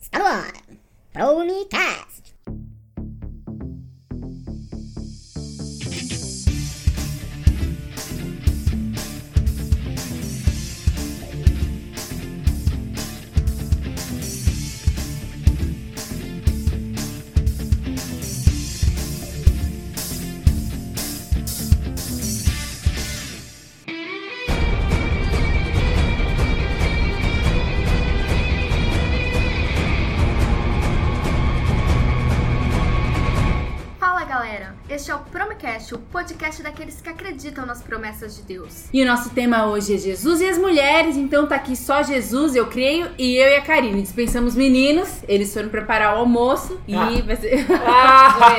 Está no ar. Pronicast. Fala Promicast, o podcast daqueles que acreditam nas promessas de Deus. E o nosso tema hoje é Jesus e as mulheres, então tá aqui só Jesus, eu creio, e eu e a Karine. Dispensamos meninos, eles foram preparar o almoço e Ah. vai ser.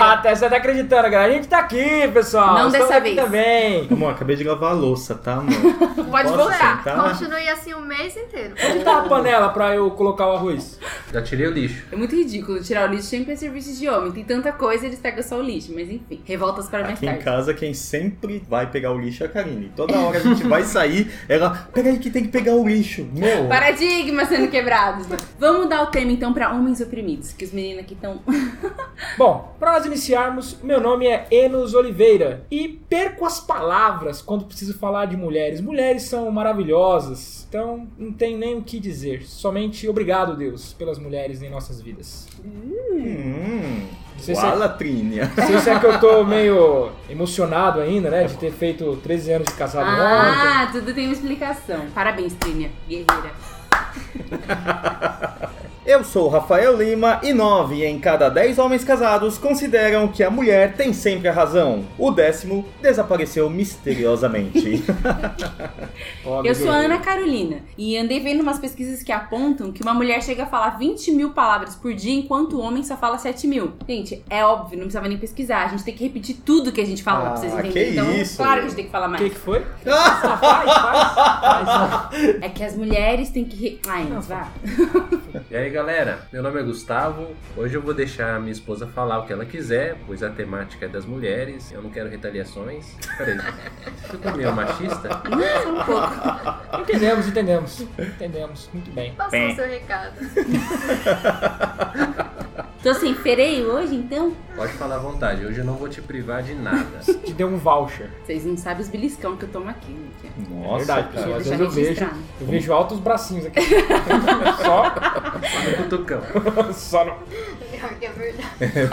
Ah, tá, você tá acreditando, galera. A gente tá aqui, pessoal. Não Estamos dessa vez. também. Amor, acabei de lavar a louça, tá, amor? Pode Posso voltar. sentar? Continue assim o mês inteiro. Onde tá a panela pra eu colocar o arroz? Já tirei o lixo. É muito ridículo tirar o lixo sempre é serviço de homem. Tem tanta coisa, eles pegam só o lixo. Mas enfim, revoltas para mais Aqui em tarde. Casa, quem sempre vai pegar o lixo é a Karine. Toda hora a gente vai sair, ela, peraí que tem que pegar o lixo. Meu, Paradigmas sendo quebrados. né? Vamos mudar o tema então pra homens oprimidos, que os meninos aqui estão. Bom, pra nós iniciarmos, meu nome é Enos Oliveira e perco as palavras quando preciso falar de mulheres. Mulheres são maravilhosas, então não tem nem o que dizer. Somente obrigado, Deus, pelas mulheres em nossas vidas. hum, Sei se- fala, Trínia. Não sei se é que eu tô meio emocionado ainda, né? De ter feito 13 anos de casado ontem. Ah, tudo tem uma explicação. Parabéns, Trínia, guerreira. Eu sou o Rafael Lima e nove em cada dez homens casados consideram que a mulher tem sempre a razão. O décimo desapareceu misteriosamente. Eu sou a. Ana Carolina e andei vendo umas pesquisas que apontam que uma mulher chega a falar 20 mil palavras por dia, enquanto o homem só fala 7 mil. Gente, é óbvio, não precisava nem pesquisar. A gente tem que repetir tudo que a gente fala pra vocês Ah, entenderem. que Então, isso. claro que a gente tem que falar O mais. que, que foi? Ah, Faz, faz, faz. É que as mulheres têm que. Ai, Não, vá. E aí galera, meu nome é Gustavo. Hoje eu vou deixar a minha esposa falar o que ela quiser, pois a temática é das mulheres. Eu não quero retaliações. Peraí, você ficou meio machista? Não, um pouco. Entendemos, entendemos. Entendemos. Muito bem. Passou o seu recado. Tô sem freio hoje, então? Pode falar à vontade, hoje eu não vou te privar de nada. Te deu um voucher. Vocês não sabem os beliscão que eu tomo aqui, gente. Nossa, Verdade, cara. pessoal. Às vezes eu vejo, eu vejo altos bracinhos aqui. só, Olha o cutucão. só no... É verdade.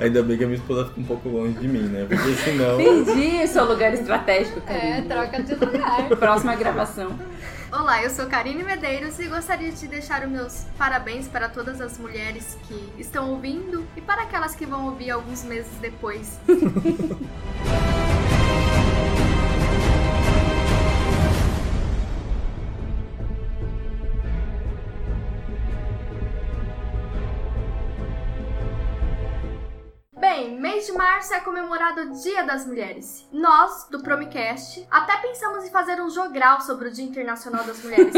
Ainda bem que a minha esposa fica um pouco longe de mim, né? Porque senão. Entendi seu lugar estratégico, É, Karine. troca de lugar. Próxima gravação. Olá, eu sou Karine Medeiros e gostaria de deixar os meus parabéns para todas as mulheres que estão ouvindo e para aquelas que vão ouvir alguns meses depois. Bem, mês de março é comemorado o Dia das Mulheres. Nós, do Promicast, até pensamos em fazer um jogral sobre o Dia Internacional das Mulheres.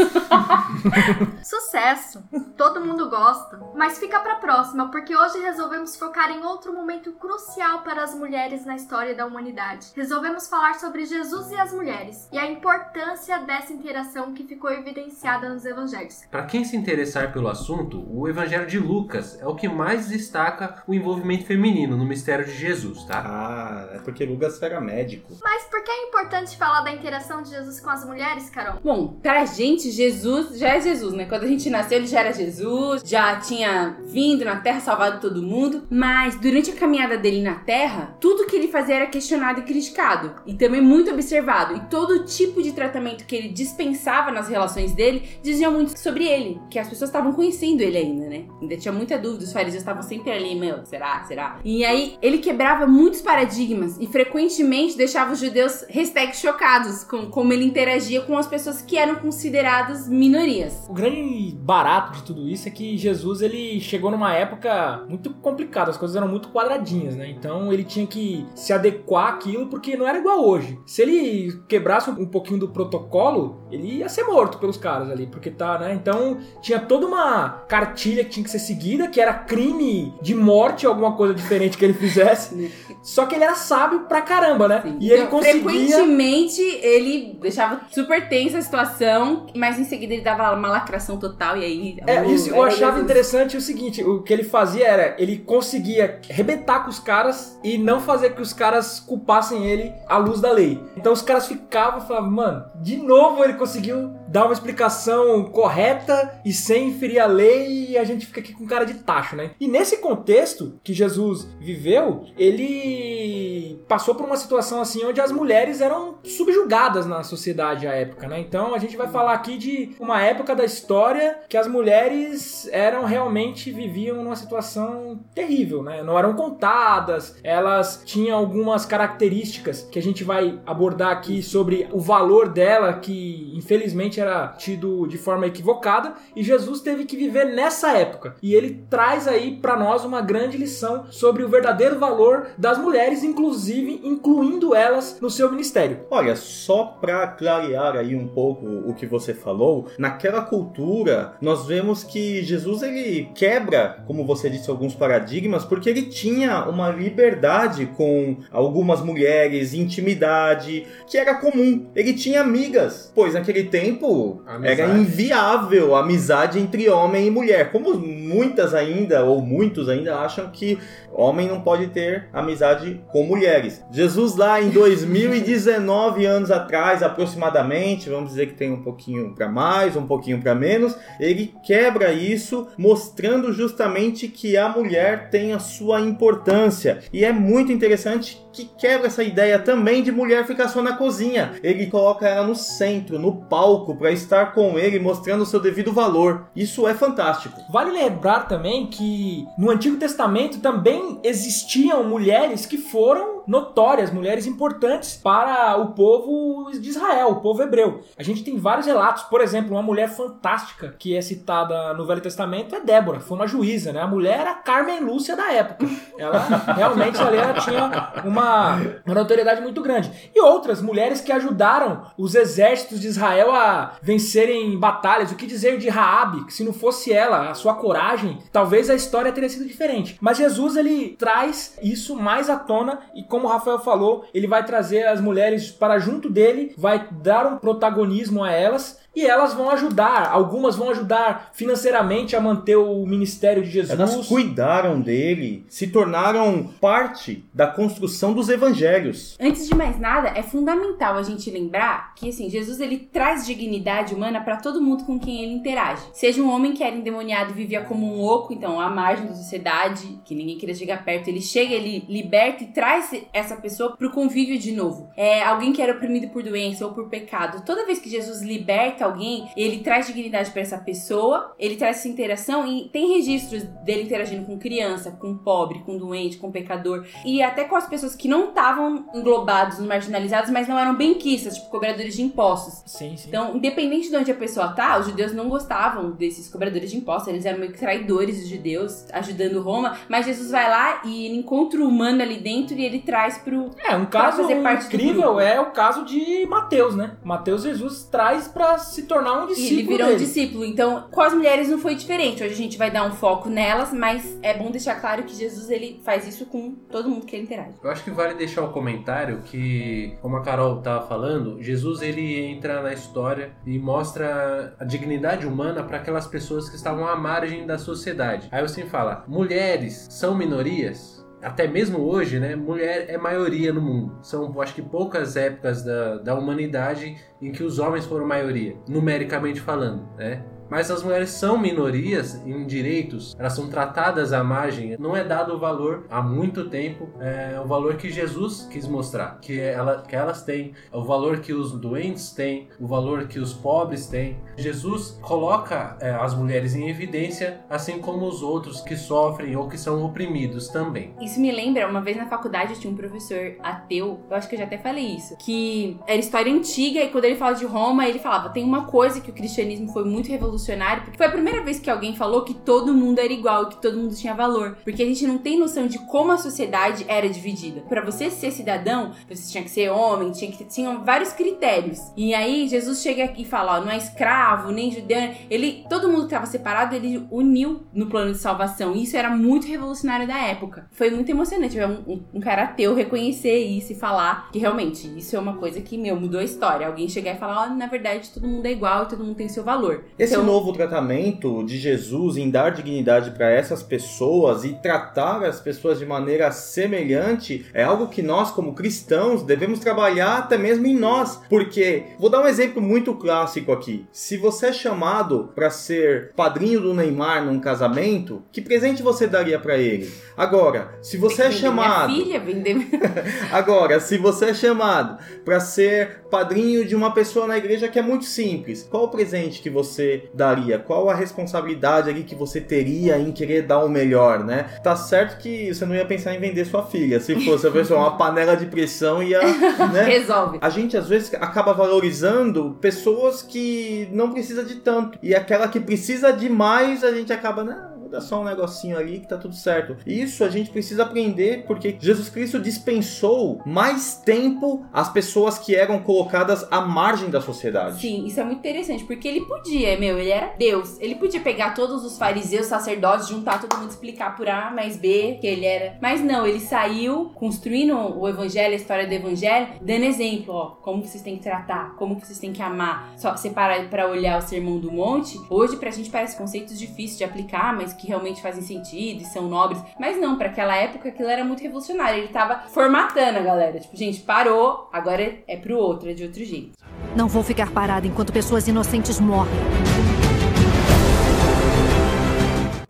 Sucesso! Todo mundo gosta. Mas fica pra próxima, porque hoje resolvemos focar em outro momento crucial para as mulheres na história da humanidade. Resolvemos falar sobre Jesus e as mulheres e a importância dessa interação que ficou evidenciada nos evangelhos. Para quem se interessar pelo assunto, o Evangelho de Lucas é o que mais destaca o envolvimento feminino no mistério de Jesus, tá? Ah, é porque Lucas era médico. Mas por que é importante falar da interação de Jesus com as mulheres, Carol? Bom, pra gente, Jesus já é Jesus, né? Quando a gente nasceu, ele já era Jesus, já tinha vindo na Terra, salvado todo mundo. Mas durante a caminhada dele na Terra, tudo que ele fazia era questionado e criticado. E também muito observado. E todo tipo de tratamento que ele dispensava nas relações dele dizia muito sobre ele. Que as pessoas estavam conhecendo ele ainda, né? Ainda tinha muita dúvida, os fariseus estavam sempre ali, meu, será, será? E aí, ele quebrava muitos paradigmas e frequentemente deixava os judeus chocados com como ele interagia com as pessoas que eram consideradas minorias. O grande barato de tudo isso é que Jesus ele chegou numa época muito complicada, as coisas eram muito quadradinhas, né? Então ele tinha que se adequar àquilo porque não era igual hoje. Se ele quebrasse um pouquinho do protocolo, ele ia ser morto pelos caras ali, porque tá, né? Então tinha toda uma cartilha que tinha que ser seguida, que era crime de morte, alguma coisa diferente que ele fizesse. Só que ele era sábio pra caramba, né? Sim. E ele Então, conseguia. Frequentemente ele deixava super tensa a situação, mas em seguida ele dava uma lacração total e aí. É, uh, isso eu era achava interessante o seguinte, o que ele fazia era, ele conseguia rebentar com os caras e não fazer que os caras culpassem ele à luz da lei. Então os caras ficavam e falavam, mano, de novo ele conseguiu conseguiu dar uma explicação correta e sem ferir a lei e a gente fica aqui com cara de tacho, né? E nesse contexto que Jesus viveu, ele passou por uma situação assim onde as mulheres eram subjugadas na sociedade à época, né? Então a gente vai falar aqui de uma época da história que as mulheres eram realmente viviam numa situação terrível, né? Não eram contadas, elas tinham algumas características que a gente vai abordar aqui sobre o valor dela que infelizmente era tido de forma equivocada e Jesus teve que viver nessa época. E ele traz aí pra nós uma grande lição sobre o verdadeiro valor das mulheres, inclusive incluindo elas no seu ministério. Olha, só pra clarear aí um pouco o que você falou, naquela cultura nós vemos que Jesus ele quebra, como você disse, alguns paradigmas, porque ele tinha uma liberdade com algumas mulheres, intimidade, que era comum. Ele tinha amigas, pois naquele tempo Amizade. era inviável a amizade entre homem e mulher, como muitas ainda ou muitos ainda acham que homem não pode ter amizade com mulheres. Jesus lá em 2019 anos atrás, aproximadamente, vamos dizer que tem um pouquinho para mais, um pouquinho para menos, ele quebra isso, mostrando justamente que a mulher tem a sua importância. E é muito interessante que quebra essa ideia também de mulher ficar só na cozinha. Ele coloca ela no centro, no palco, para estar com ele, mostrando o seu devido valor. Isso é fantástico. Vale lembrar também que no Antigo Testamento também existiam mulheres que foram notórias, mulheres importantes para o povo de Israel, o povo hebreu. A gente tem vários relatos, por exemplo, uma mulher fantástica que é citada no Velho Testamento é Débora, foi uma juíza, né? A mulher era a Carmen Lúcia da época. Ela realmente ali ela tinha uma, uma notoriedade muito grande. E outras mulheres que ajudaram os exércitos de Israel a vencerem batalhas. O que dizer de Raabe, que se não fosse ela, a sua coragem, talvez a história teria sido diferente. Mas Jesus ele traz isso mais à tona e como o Rafael falou, ele vai trazer as mulheres para junto dele, vai dar um protagonismo a elas e elas vão ajudar, algumas vão ajudar financeiramente a manter o ministério de Jesus. Elas cuidaram dele, se tornaram parte da construção dos evangelhos. Antes de mais nada, é fundamental a gente lembrar que assim, Jesus ele traz dignidade humana para todo mundo com quem ele interage. Seja um homem que era endemoniado e vivia como um oco, então à margem da sociedade, que ninguém queria chegar perto, ele chega, ele liberta e traz essa pessoa pro convívio de novo. É alguém que era oprimido por doença ou por pecado. Toda vez que Jesus liberta alguém, ele traz dignidade para essa pessoa, ele traz essa interação e tem registros dele interagindo com criança, com pobre, com doente, com pecador e até com as pessoas que não estavam englobados, marginalizados, mas não eram benquistas, tipo cobradores de impostos. Sim, sim. Então, independente de onde a pessoa tá, os judeus não gostavam desses cobradores de impostos, eles eram meio que traidores dos judeus, ajudando Roma, mas Jesus vai lá e ele encontra o humano ali dentro e ele traz pro É, um caso fazer parte do incrível é o caso de Mateus, né? Mateus Jesus traz pra se tornar um E discípulo ele virou um dele. discípulo. Então, com as mulheres não foi diferente. Hoje a gente vai dar um foco nelas, mas é bom deixar claro que Jesus ele faz isso com todo mundo que ele interage. Eu acho que vale deixar um comentário que, como a Carol tava falando, Jesus ele entra na história e mostra a dignidade humana para aquelas pessoas que estavam à margem da sociedade. Aí você fala, mulheres são minorias? Até mesmo hoje, né? Mulher é maioria no mundo. São, acho que, poucas épocas da, da humanidade em que os homens foram maioria, numericamente falando, né? Mas as mulheres são minorias em direitos, elas são tratadas à margem, não é dado o valor há muito tempo, é o valor que Jesus quis mostrar, que, ela, que elas têm, o valor que os doentes têm, o valor que os pobres têm. Jesus coloca é, as mulheres em evidência, assim como os outros que sofrem ou que são oprimidos também. Isso me lembra, uma vez na faculdade tinha um professor ateu, eu acho que eu já até falei isso, que era história antiga e quando ele fala de Roma, ele falava: tem uma coisa que o cristianismo foi muito revolucionário revolucionário, porque foi a primeira vez que alguém falou que todo mundo era igual e que todo mundo tinha valor. Porque a gente não tem noção de como a sociedade era dividida. Para você ser cidadão, você tinha que ser homem, tinha que tinham vários critérios. E aí Jesus chega aqui e fala, ó, não é escravo, nem judeu, ele todo mundo que estava separado, ele uniu no plano de salvação. E isso era muito revolucionário da época. Foi muito emocionante ver um, um, um cara ateu reconhecer isso e falar que realmente isso é uma coisa que, meu, mudou a história. Alguém chegar e falar, ó, na verdade todo mundo é igual e todo mundo tem seu valor. Esse Então, novo tratamento de Jesus em dar dignidade para essas pessoas e tratar as pessoas de maneira semelhante é algo que nós, como cristãos, devemos trabalhar até mesmo em nós. Porque, vou dar um exemplo muito clássico aqui. Se você é chamado para ser padrinho do Neymar num casamento, que presente você daria para ele? Agora, se você é chamado. Minha filha, vender Agora, se você é chamado para ser padrinho de uma pessoa na igreja que é muito simples, qual o presente que você daria? Qual a responsabilidade ali que você teria em querer dar o melhor, né? Tá certo que você não ia pensar em vender sua filha. Se fosse a pessoa uma panela de pressão ia, né? resolve. A gente às vezes acaba valorizando pessoas que não precisa de tanto. E aquela que precisa de mais, a gente acaba, não, dar só um negocinho ali que tá tudo certo. Isso a gente precisa aprender porque Jesus Cristo dispensou mais tempo às pessoas que eram colocadas à margem da sociedade. Sim, isso é muito interessante, porque ele podia, meu, ele era Deus. Ele podia pegar todos os fariseus, sacerdotes, juntar todo mundo, explicar por A mais B que ele era. Mas não, ele saiu construindo o evangelho, a história do evangelho, dando exemplo, ó, como vocês têm que tratar, como vocês têm que amar. Só separar para olhar o sermão do monte. Hoje pra gente parece conceitos difíceis de aplicar, mas que realmente fazem sentido e são nobres. Mas não, para aquela época aquilo era muito revolucionário. Ele tava formatando a galera. Tipo, gente, parou, agora é- pro outro, é de outro jeito. Não vou ficar parada enquanto pessoas inocentes morrem.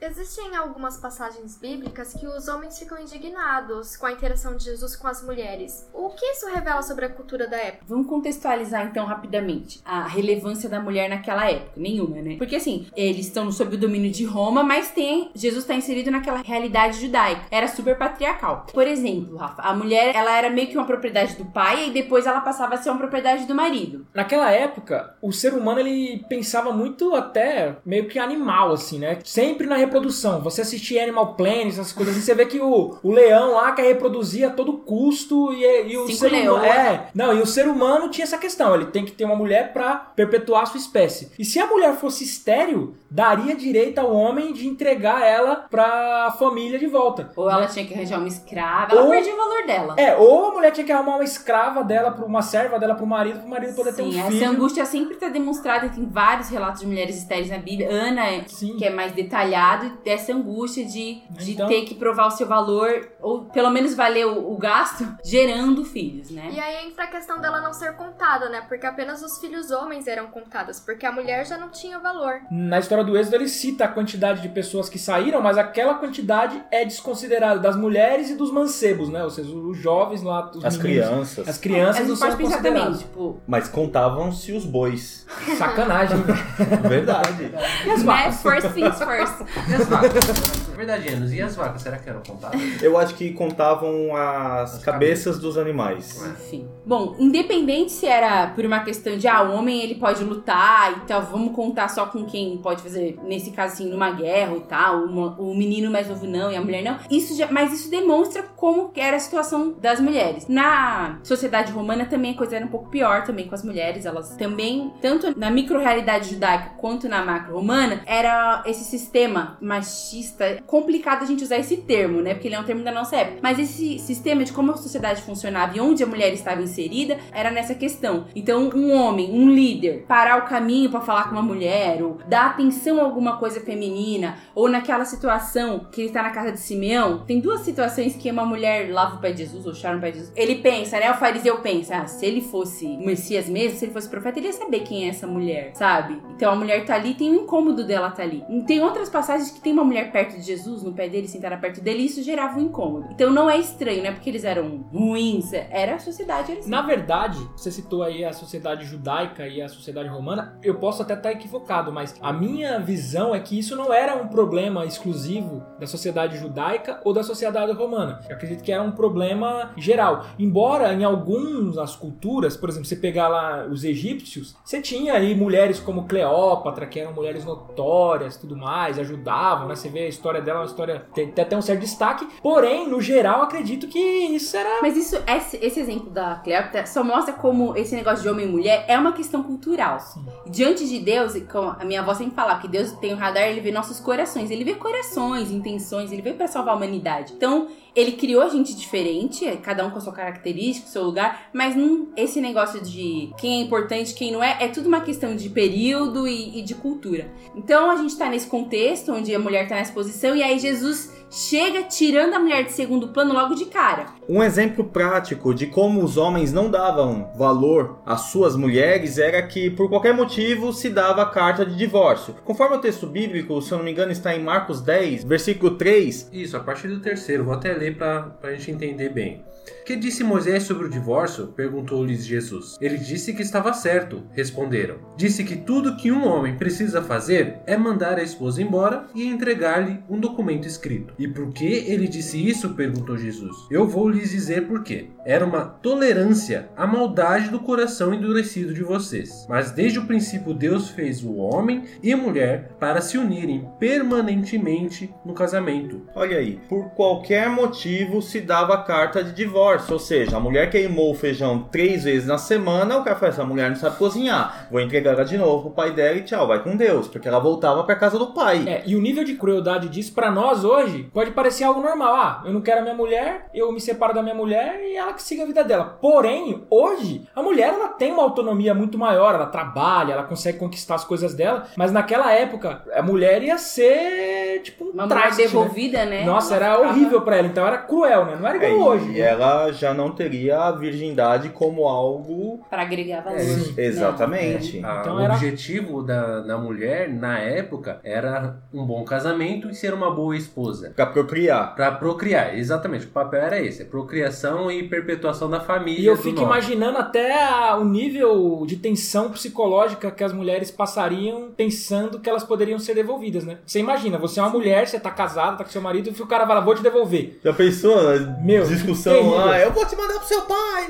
Existem algumas passagens bíblicas que os homens ficam indignados com a interação de Jesus com as mulheres. O que isso revela sobre a cultura da época? Vamos contextualizar então rapidamente a relevância da mulher naquela época. Nenhuma, né? Porque assim, eles estão sob o domínio de Roma, mas tem Jesus está inserido naquela realidade judaica. Era super patriarcal. Por exemplo, Rafa, a mulher ela era meio que uma propriedade do pai e depois ela passava a ser uma propriedade do marido. Naquela época, o ser humano ele pensava muito até meio que animal, assim, né? Sempre na reprodução. Você assistir Animal Planet, essas coisas assim, você vê que o, o leão lá quer reproduzir a todo custo e, e o Cinco ser humano. É, não, e o ser humano tinha essa questão. Ele tem que ter uma mulher pra perpetuar a sua espécie. E se a mulher fosse estéril, daria direito ao homem de entregar ela pra família de volta. Ou ela tinha que arranjar uma escrava, ela Ou- perdia o valor dela. É, ou a mulher tinha que arrumar uma escrava dela, pra uma serva dela pro marido, pro marido poder ter um Sim, filho. essa angústia sempre está demonstrada tem vários relatos de mulheres estéreis na Bíblia. Ana, é- Sim. que é mais detalhado, dessa angústia de, de Então- ter que provar o seu valor, ou pelo menos valer o, o gasto, gerando filhos, né? E aí entra a questão dela não ser contada, né? Porque apenas os filhos homens eram contados, porque a mulher já não tinha valor. Na história do Êxodo, ele cita a quantidade de pessoas que saíram, mas aquela quantidade é desconsiderada das mulheres e dos mancebos, né? Ou seja, os jovens lá, os As meninos, crianças. As crianças não são consideradas. tipo, Mas contavam-se os bois. Sacanagem. Verdade. e as né? First things first. E as vacas? Verdade, Enos. E as vacas, será que eram contadas? Eu acho que contavam as, As cabeças dos animais. Enfim. Bom, independente se era por uma questão de, ah, o homem ele pode lutar e tal, vamos contar só com quem pode fazer, nesse caso assim, numa guerra e tal, uma- o menino mais novo não e a mulher não. Isso já, mas isso demonstra como era a situação das mulheres. Na sociedade romana também a coisa era um pouco pior também com as mulheres, elas também, tanto na micro-realidade judaica quanto na macro-romana, era esse sistema machista, complicado a gente usar esse termo, né, porque ele é um termo da nossa época, mas esse sistema de como a sociedade funcionava e onde a mulher estava inserida era nessa questão. Então, um homem, um líder, parar o caminho pra falar com uma mulher, ou dar atenção a alguma coisa feminina, ou naquela situação que ele tá na casa de Simeão, tem duas situações que uma mulher lava o pé de Jesus ou chora no pé de Jesus. Ele pensa, né? O fariseu pensa, ah, se ele fosse o Messias mesmo, se ele fosse profeta, ele ia saber quem é essa mulher, sabe? Então a mulher tá ali, tem um incômodo dela tá ali. Tem outras passagens que tem uma mulher perto de Jesus no pé dele, sentaram perto dele, e isso gerava um incômodo. Então não é estranho, não é porque eles eram ruins, era a sociedade. Assim. Na verdade, você citou aí a sociedade judaica e a sociedade romana, eu posso até estar equivocado, mas a minha visão é que isso não era um problema exclusivo da sociedade judaica ou da sociedade romana. Eu acredito que era um problema geral. Embora em algumas culturas, por exemplo, você pegar lá os egípcios, você tinha aí mulheres como Cleópatra, que eram mulheres notórias tudo mais, ajudavam, né? Você vê a história dela, é uma história tem, tem até um certo destaque. Porém, no geral, acredito que isso era. Mas isso, esse, esse exemplo da Cleópatra só mostra como esse negócio de homem e mulher é uma questão cultural. Sim. Diante de Deus, como a minha avó sempre fala, que Deus tem o radar, ele vê nossos corações, ele vê corações, intenções, ele veio pra salvar a humanidade. Então, ele criou a gente diferente, cada um com a sua característica, seu lugar, mas não, esse negócio de quem é importante, quem não é, é tudo uma questão de período e, e de cultura. Então a gente tá nesse contexto onde a mulher tá nessa posição e aí Jesus chega tirando a mulher de segundo plano logo de cara. Um exemplo prático de como os homens não davam valor às suas mulheres era que, por qualquer motivo, se dava a carta de divórcio. Conforme o texto bíblico, se eu não me engano, está em Marcos 10, versículo 3. Isso, a partir do terceiro. Vou até ler para a gente entender bem. Que disse Moisés sobre o divórcio? perguntou-lhes Jesus. Ele disse que estava certo, responderam. Disse que tudo que um homem precisa fazer é mandar a esposa embora e entregar-lhe um documento escrito. E por que ele disse isso? perguntou Jesus. Eu vou lhes dizer por quê. Era uma tolerância à maldade do coração endurecido de vocês. Mas desde o princípio Deus fez o homem e a mulher para se unirem permanentemente no casamento. Olha aí, por qualquer motivo se dava carta de divórcio, ou seja, a mulher queimou o feijão três vezes na semana, o cara fala, essa mulher não sabe cozinhar, vou entregar ela de novo pro pai dela e tchau, vai com Deus, porque ela voltava pra casa do pai. É, e o nível de crueldade disso pra nós hoje pode parecer algo normal. Ah, eu não quero a minha mulher, eu me separo da minha mulher e ela que siga a vida dela. Porém, hoje, a mulher ela tem uma autonomia muito maior, ela trabalha, ela consegue conquistar as coisas dela, mas naquela época a mulher ia ser tipo um Uma traste, né? devolvida, né? Nossa, Ela era ficava- horrível pra ela, então era cruel, né? Não era É, igual hoje. e né? ela já não teria a virgindade como algo. Pra agregar valor. Sim. né? Exatamente. Ah, Então o era- objetivo da, da mulher, na época, era um bom casamento e ser uma boa esposa. Pra procriar. Pra procriar, exatamente. O papel era esse: é procriação e perpetuação da família. E eu fico imaginando até a- o nível de tensão psicológica que as mulheres passariam pensando que elas poderiam ser devolvidas, né? Você imagina, você é uma mulher, você tá casada, tá com seu marido, e o cara fala, vou te devolver. Já pensou? Meu, Discussão terrível. Eu vou te mandar pro seu pai.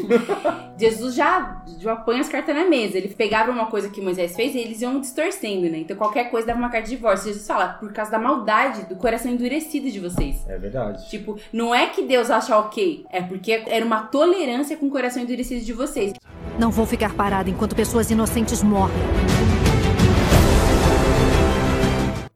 Jesus já, já põe as cartas na mesa. Ele pegava uma coisa que Moisés fez e eles iam distorcendo, né? Então qualquer coisa dava uma carta de divórcio. Jesus fala, por causa da maldade, do coração endurecido de vocês. É verdade. Tipo, não é que Deus acha ok, é porque era uma tolerância com o coração endurecido de vocês. Não vou ficar parada enquanto pessoas inocentes morrem.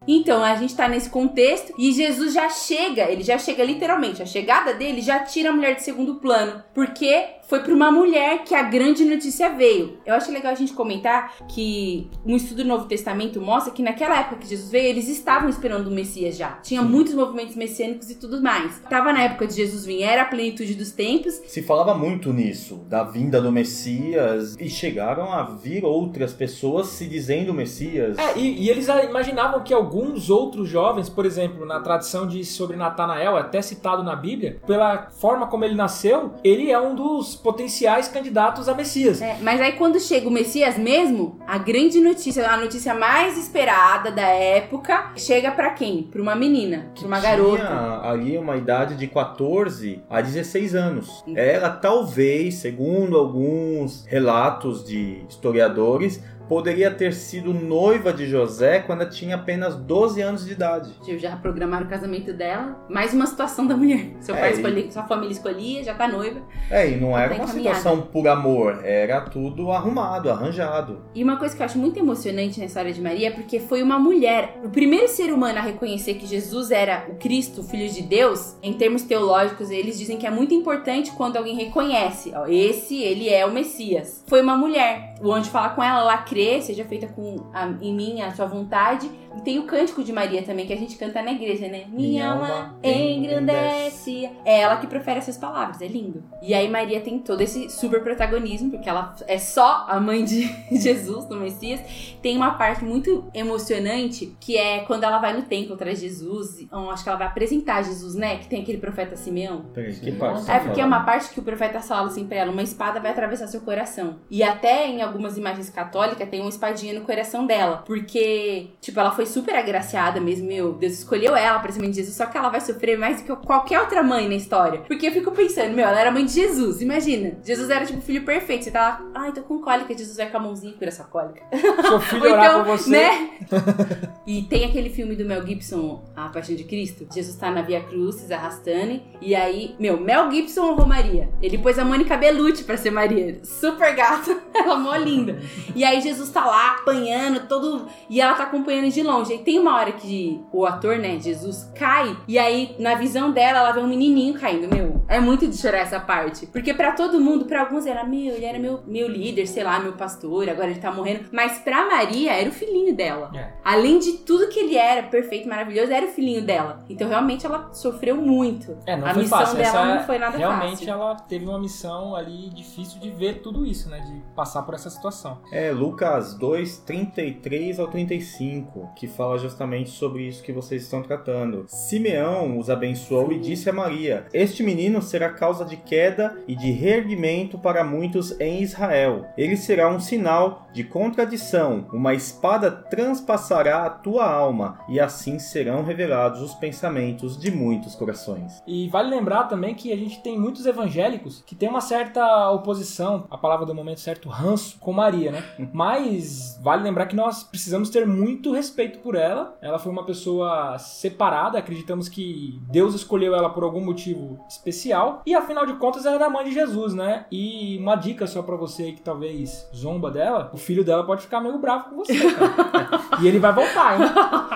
Então, a gente tá nesse contexto e Jesus já chega, ele já chega literalmente, a chegada dele já tira a mulher de segundo plano, porque foi pra uma mulher que a grande notícia veio. Eu acho legal a gente comentar que um estudo do Novo Testamento mostra que naquela época que Jesus veio, eles estavam esperando o Messias já. Tinha muitos movimentos messiânicos e tudo mais. Tava na época de Jesus vir, era a plenitude dos tempos, Se falava muito nisso, da vinda do Messias, e chegaram a vir outras pessoas se dizendo Messias. É, e, e eles imaginavam que alguns outros jovens, por exemplo, na tradição de sobre Natanael, até citado na Bíblia, pela forma como ele nasceu, ele é um dos potenciais candidatos a Messias. É, mas aí quando chega o Messias mesmo, a grande notícia, a notícia mais esperada da época, chega pra quem? Pra uma menina, pra uma garota. Tinha ali uma idade de 14 a 16 anos. Ela talvez, segundo alguns relatos de historiadores, poderia ter sido noiva de José quando ela tinha apenas 12 anos de idade. Já programaram o casamento dela. Mais uma situação da mulher. Seu pai É, escolhia, sua família escolhia, já tá noiva. É, e não era Tá uma encaminhada. situação por amor, era tudo arrumado, arranjado. E uma coisa que eu acho muito emocionante na história de Maria é porque foi uma mulher, o primeiro ser humano a reconhecer que Jesus era o Cristo, o Filho de Deus. Em termos teológicos, eles dizem que é muito importante quando alguém reconhece, ó, esse, ele é o Messias. Foi uma mulher. O anjo fala com ela, ela crê, seja feita com a, em mim a sua vontade. Tem o cântico de Maria também, que a gente canta na igreja, né? Minha, Minha alma engrandece. É ela que profere essas palavras, é lindo. E aí Maria tem todo esse super protagonismo, porque ela é só a mãe de Jesus, do Messias. Tem uma parte muito emocionante, que é quando ela vai no templo atrás de Jesus. Então, acho que ela vai apresentar Jesus, né? Que tem aquele profeta Simeão. Que parte É porque é uma parte que o profeta fala assim pra ela, uma espada vai atravessar seu coração. E até em algumas imagens católicas tem uma espadinha no coração dela. Porque, tipo, ela foi super agraciada mesmo, meu, Deus escolheu ela pra ser mãe de Jesus, só que ela vai sofrer mais do que qualquer outra mãe na história. Porque eu fico pensando, meu, ela era mãe de Jesus, imagina. Jesus era tipo o filho perfeito. Você tá lá, ai, tô com cólica, Jesus vai com a mãozinha e cura sua cólica. Seu filho Ou orar então, por você. né? e tem aquele filme do Mel Gibson, A Paixão de Cristo. Jesus tá na Via Crucis arrastando. E aí, meu, Mel Gibson honrou Maria. Ele pôs a Mônica Bellucci pra ser Maria. Super gata, ela mó linda. E aí Jesus tá lá apanhando todo. E ela tá acompanhando de longe. E tem uma hora que o ator, né, Jesus, cai. E aí, na visão dela, ela vê um menininho caindo. Meu, é muito de chorar essa parte. Porque pra todo mundo, pra alguns era, meu, ele era meu, meu líder, sei lá, meu pastor, agora ele tá morrendo. Mas pra Maria, era o filhinho dela. É. Além de tudo que ele era, perfeito, maravilhoso, era o filhinho dela. Então, realmente, ela sofreu muito. É, não a foi missão fácil. dela Essa, não foi nada realmente fácil. ela teve uma missão ali difícil de ver tudo isso, né? De passar por essa situação. É Lucas 2, 33 ao 35, que fala justamente sobre isso que vocês estão tratando. Simeão os abençoou e disse a Maria: Este menino será causa de queda e de reerguimento para muitos em Israel. Ele será um sinal de contradição, uma espada transpassará a tua alma, e assim serão revelados os pensamentos de muitos corações. E vale lembrar também que a gente tem muitos evangélicos que tem uma certa oposição, a palavra do momento certo, ranço, com Maria, né? Mas vale lembrar que nós precisamos ter muito respeito por ela. Ela foi uma pessoa separada, acreditamos que Deus escolheu ela por algum motivo especial. E afinal de contas, ela era a mãe de Jesus, né? E uma dica só pra você aí que talvez zomba dela: o filho dela pode ficar meio bravo com você, cara. e ele vai voltar, hein?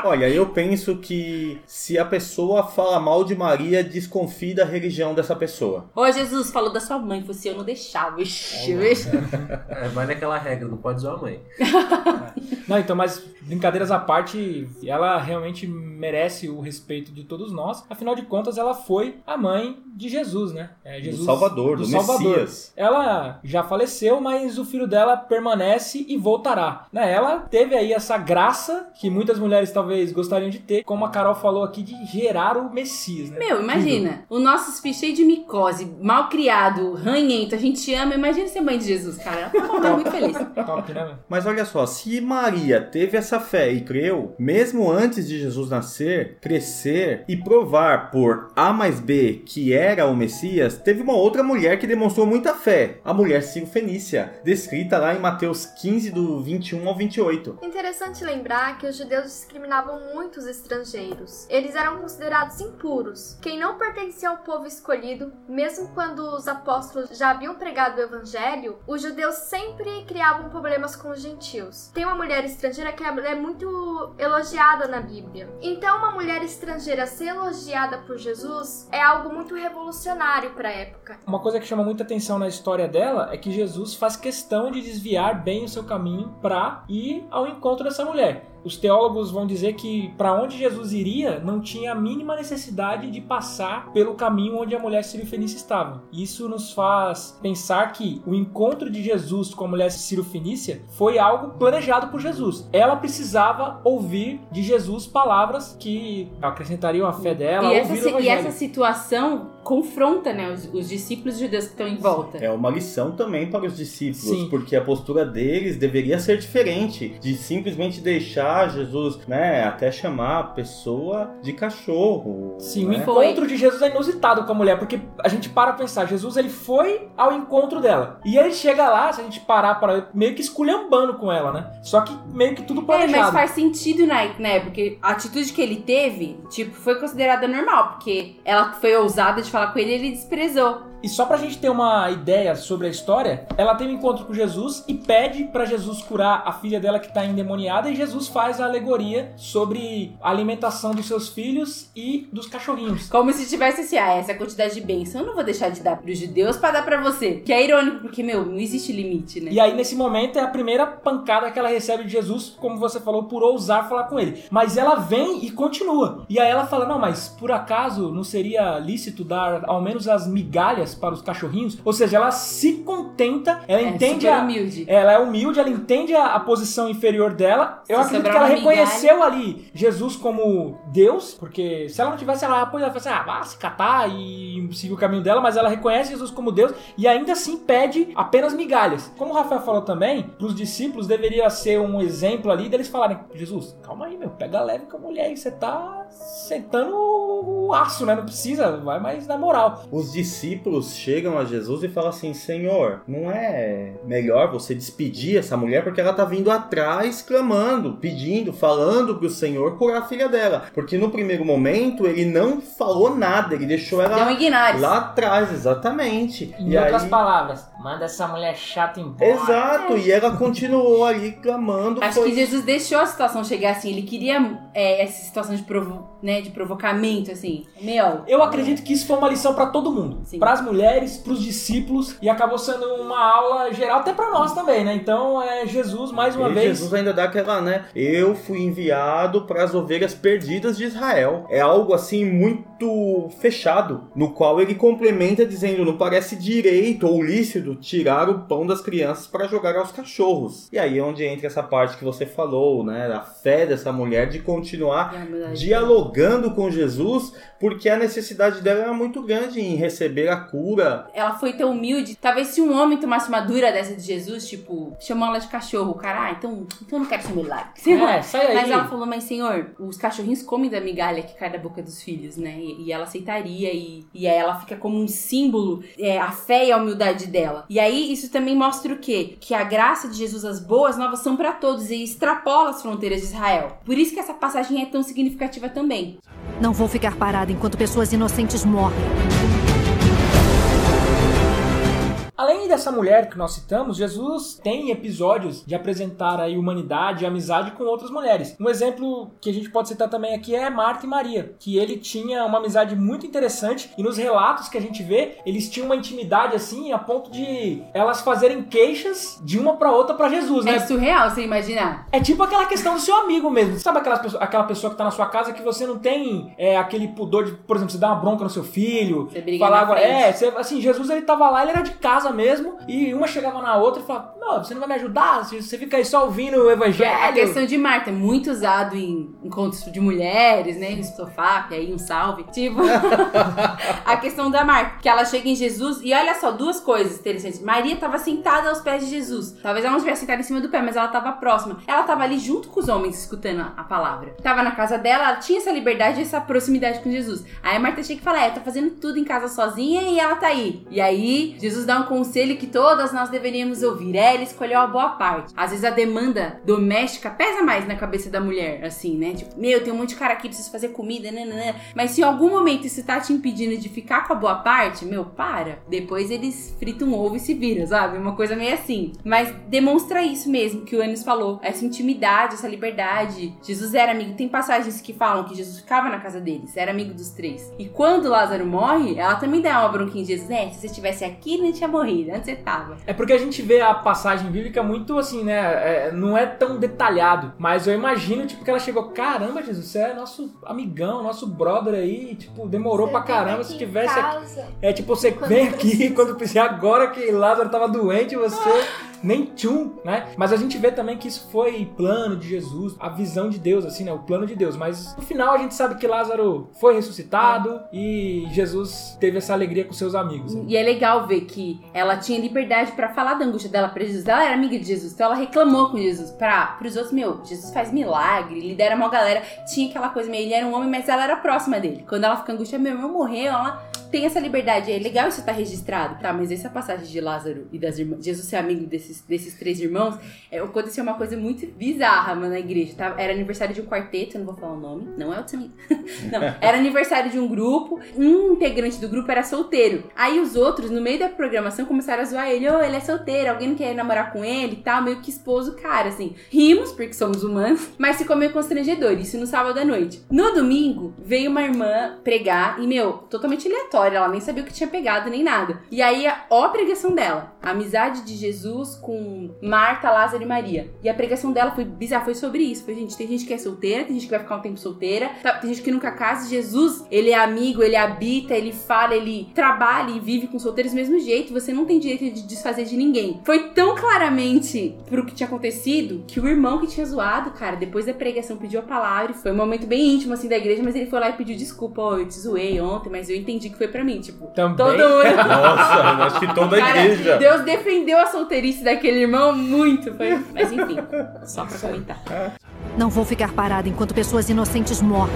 Olha, eu penso que se a pessoa fala mal de Maria, desconfie da religião dessa pessoa. Ô, Jesus, falou da sua mãe, fosse eu não deixava. Ixi, ixi. É, vale aquela regra, não pode zoar a mãe. Não, então, mas brincadeiras à parte, ela realmente merece o respeito de todos nós. Afinal de contas, ela foi a mãe de Jesus, né? É, Jesus, do Salvador, do, Messias. Ela já faleceu, mas o filho dela permanece e voltará. Né? Ela teve aí essa graça que muitas mulheres talvez gostariam de ter, como a Carol falou aqui, de gerar o Messias, né? Meu, imagina, o nosso filho cheio de micose, mal criado, ranhento, a gente ama. Imagina ser mãe de Jesus, cara. Ela tá muito feliz. Top, né? Mas olha só, se Maria teve essa fé e creu, mesmo antes de Jesus nascer, crescer e provar por A mais B que era o Messias, teve uma outra mulher que demonstrou muita fé, a mulher Ciro Fenícia, descrita lá em Mateus 15, do 21 ao 28. Interessante lembrar que os judeus discriminavam muito os estrangeiros. Eles eram considerados impuros. Quem não pertencia ao povo escolhido, mesmo quando os apóstolos já haviam pregado o evangelho, os judeus sempre criavam problemas com os gentios. Tem uma mulher estrangeira que é muito elogiada na Bíblia. Então, uma mulher estrangeira ser elogiada por Jesus é algo muito revolucionário para a época. Uma coisa que chama muita atenção na história dela é que Jesus faz questão de desviar bem o seu caminho para ir ao encontro dessa mulher. Os teólogos vão dizer que para onde Jesus iria não tinha a mínima necessidade de passar pelo caminho onde a mulher sírio-fenícia estava. Isso nos faz pensar que o encontro de Jesus com a mulher sírio-fenícia foi algo planejado por Jesus. Ela precisava ouvir de Jesus palavras que acrescentariam a fé dela, E ouvir essa, e essa situação confronta, né, os, os discípulos judeus que estão em volta. É uma lição também para os discípulos, Sim. porque a postura deles deveria ser diferente, de simplesmente deixar Jesus, né, até chamar a pessoa de cachorro. Sim, o né? Foi. encontro de Jesus é inusitado com a mulher, porque a gente para pensar, Jesus ele foi ao encontro dela. E ele chega lá, se a gente parar para meio que esculhambando com ela, né? Só que meio que tudo É, mas planejado. faz sentido, né, né? Porque a atitude que ele teve, tipo, foi considerada normal. Porque ela foi ousada de falar com ele ele desprezou. E só pra gente ter uma ideia sobre a história, ela tem um encontro com Jesus e pede pra Jesus curar a filha dela que tá endemoniada e Jesus faz a alegoria sobre a alimentação dos seus filhos e dos cachorrinhos. Como se tivesse assim, ah, essa quantidade de bênção eu não vou deixar de dar pros judeus pra dar pra você. Que é irônico, porque, meu, não existe limite, né? E aí, nesse momento, é a primeira pancada que ela recebe de Jesus, como você falou, por ousar falar com ele. Mas ela vem e continua. E aí ela fala: Não, mas por acaso não seria lícito dar ao menos as migalhas para os cachorrinhos? Ou seja, ela se contenta, ela É entende a. humilde. Ela é humilde, ela entende a, a posição inferior dela. Eu Se acredito que ela reconheceu ali Jesus como Deus, porque se ela não tivesse ela apoio, ela fala assim: ah, vá se catar e seguir o caminho dela, mas ela reconhece Jesus como Deus e ainda assim pede apenas migalhas. Como o Rafael falou também, para os discípulos deveria ser um exemplo ali deles falarem: Jesus, calma aí, meu, pega leve com a mulher aí, você tá sentando o aço, né? Não precisa, vai mais na moral. Os discípulos chegam a Jesus e falam assim: Senhor, não é melhor você despedir essa mulher porque ela tá vindo atrás clamando, pedindo, falando pro Senhor curar a filha dela. Porque no primeiro momento ele não falou nada, ele deixou Deu um ela ignores. lá atrás, exatamente. Em e outras aí... palavras, manda essa mulher chata embora. Exato, e ela continuou ali clamando. Acho foi- que Jesus deixou a situação chegar assim. Ele queria é, essa situação de, provo né, de provocamento, assim. Meu. Eu acredito que isso foi uma lição pra todo mundo. Para as mulheres, pros discípulos e acabou sendo uma aula geral até pra nós também, né? Então é Jesus mais uma E vez. Jesus ainda dá aquela, né? Eu fui enviado para as ovelhas perdidas de Israel. É algo assim muito fechado, no qual ele complementa dizendo: não parece direito ou lícito tirar o pão das crianças para jogar aos cachorros. E aí é onde entra essa parte que você falou, né? A fé dessa mulher de continuar É dialogando com Jesus, porque a necessidade dela era muito grande em receber a cura. Ela foi tão humilde. Talvez se um homem tomasse uma dura dessa de Jesus, tipo, chamou ela de cachorro, o cara, ah, então, então eu não quero ser milagre. É, sai aí. Mas ela falou, mas senhor, os cachorrinhos comem da migalha que cai da boca dos filhos, né? E, ela aceitaria, e, e aí ela fica como um símbolo, é, a fé e a humildade dela. E aí isso também mostra o quê? Que a graça de Jesus, as boas novas, são pra todos e extrapola as fronteiras de Israel. Por isso que essa passagem é tão significativa também. Não vou ficar parada enquanto pessoas inocentes morrem. Além dessa mulher que nós citamos, Jesus tem episódios de apresentar aí humanidade e amizade com outras mulheres. Um exemplo que a gente pode citar também aqui é Marta e Maria, que ele tinha uma amizade muito interessante e nos relatos que a gente vê, eles tinham uma intimidade assim a ponto de elas fazerem queixas de uma pra outra pra Jesus, É né? surreal você imaginar. É tipo aquela questão do seu amigo mesmo. Sabe aquelas pessoa- aquela pessoa que tá na sua casa que você não tem é, aquele pudor de, por exemplo, você dar uma bronca no seu filho. Você briga falar. É, você- assim, Jesus ele tava lá, ele era de casa mesmo. E uma chegava na outra e falava: Não, você não vai me ajudar? Você fica aí só ouvindo o A evangelho. questão de Marta é muito usado em encontros de mulheres, né? Que aí um salve. Tipo, a questão da Marta, que ela chega em Jesus e olha só, duas coisas interessantes. Maria estava sentada aos pés de Jesus. Talvez ela não estivesse sentada em cima do pé, mas ela estava próxima. Ela estava ali junto com os homens, escutando a, a palavra. Tava na casa dela, ela tinha essa liberdade e essa proximidade com Jesus. Aí a Marta chega e fala: É, tá fazendo tudo em casa sozinha e ela tá aí. E aí, Jesus dá um conselho que todas nós deveríamos ouvir. É, ele escolheu a boa parte. Às vezes a demanda doméstica pesa mais na cabeça da mulher, assim, né? Tipo, meu, tem um monte de cara aqui, preciso fazer comida, nananã. Mas se em algum momento isso tá te impedindo de ficar com a boa parte, meu, para. Depois eles fritam um ovo e se viram, sabe? Uma coisa meio assim. Mas demonstra isso mesmo que o Enes falou. Essa intimidade, essa liberdade. Jesus era amigo. Tem passagens que falam que Jesus ficava na casa deles, era amigo dos três. E quando Lázaro morre, ela também dá uma bronquinha de Jesus. É, se você estivesse aqui, não tinha morrido. Onde você tava? É porque a gente vê a passagem bíblica muito assim, né? é, não é tão detalhado. Mas eu imagino, tipo, que ela chegou: Caramba, Jesus, você é nosso amigão, nosso brother aí. Tipo, demorou Você pra caramba. Se tivesse aqui. É tipo, você Quando vem aqui precisa. quando precisa. Agora que Lázaro tava doente, você nem tchum, né? Mas a gente vê também que isso foi plano de Jesus, a visão de Deus, assim, né? O plano de Deus. Mas no final a gente sabe que Lázaro foi ressuscitado e Jesus teve essa alegria com seus amigos. né? E é legal ver que ela tinha liberdade pra falar da angústia dela pra Jesus. Ela era amiga de Jesus, então ela reclamou com Jesus. Pra, pros outros, meu, Jesus faz milagre, lidera uma galera. Tinha aquela coisa meio, ele era um homem, mas ela era próxima dele. Quando ela fica angustiada, meu irmão morreu, ela tem essa liberdade. É legal isso estar registrado. Tá, mas essa passagem de Lázaro e das irmãs, Jesus ser amigo desses desses, desses três irmãos, é, aconteceu uma coisa muito bizarra, mano, na igreja. Tá? Era aniversário de um quarteto, eu não vou falar o nome, não é o Tsamir. não, era aniversário de um grupo, um integrante do grupo era solteiro. Aí os outros, no meio da programação, começaram a zoar ele, ô, ele é solteiro, alguém não quer namorar com ele e tal, meio que expôs o cara, assim. Rimos, porque somos humanos, mas ficou meio constrangedor, isso no sábado à noite. No domingo, veio uma irmã pregar, e, meu, totalmente aleatória, ela nem sabia o que tinha pegado, nem nada. E aí, ó a pregação dela, amizade de Jesus com Marta, Lázaro e Maria. E a pregação dela foi bizarra, foi sobre isso. Foi, gente, tem gente que é solteira, tem gente que vai ficar um tempo solteira, tá- tem gente que nunca casa. Jesus, ele é amigo, ele habita, ele fala, ele trabalha e vive com solteiros do mesmo jeito. Você não tem direito de desfazer de ninguém. Foi tão claramente pro que tinha acontecido que o irmão que tinha zoado, cara, depois da pregação pediu a palavra. Foi um momento bem íntimo, assim, da igreja, mas ele foi lá e pediu desculpa. Ó, eu te zoei ontem, mas eu entendi que foi pra mim. Tipo, Também. todo mundo. Nossa, acho que toda a Cara, igreja. Deus defendeu a solteirice daquele irmão muito. Foi... Mas enfim, só pra comentar. Não vou ficar parada enquanto pessoas inocentes morrem.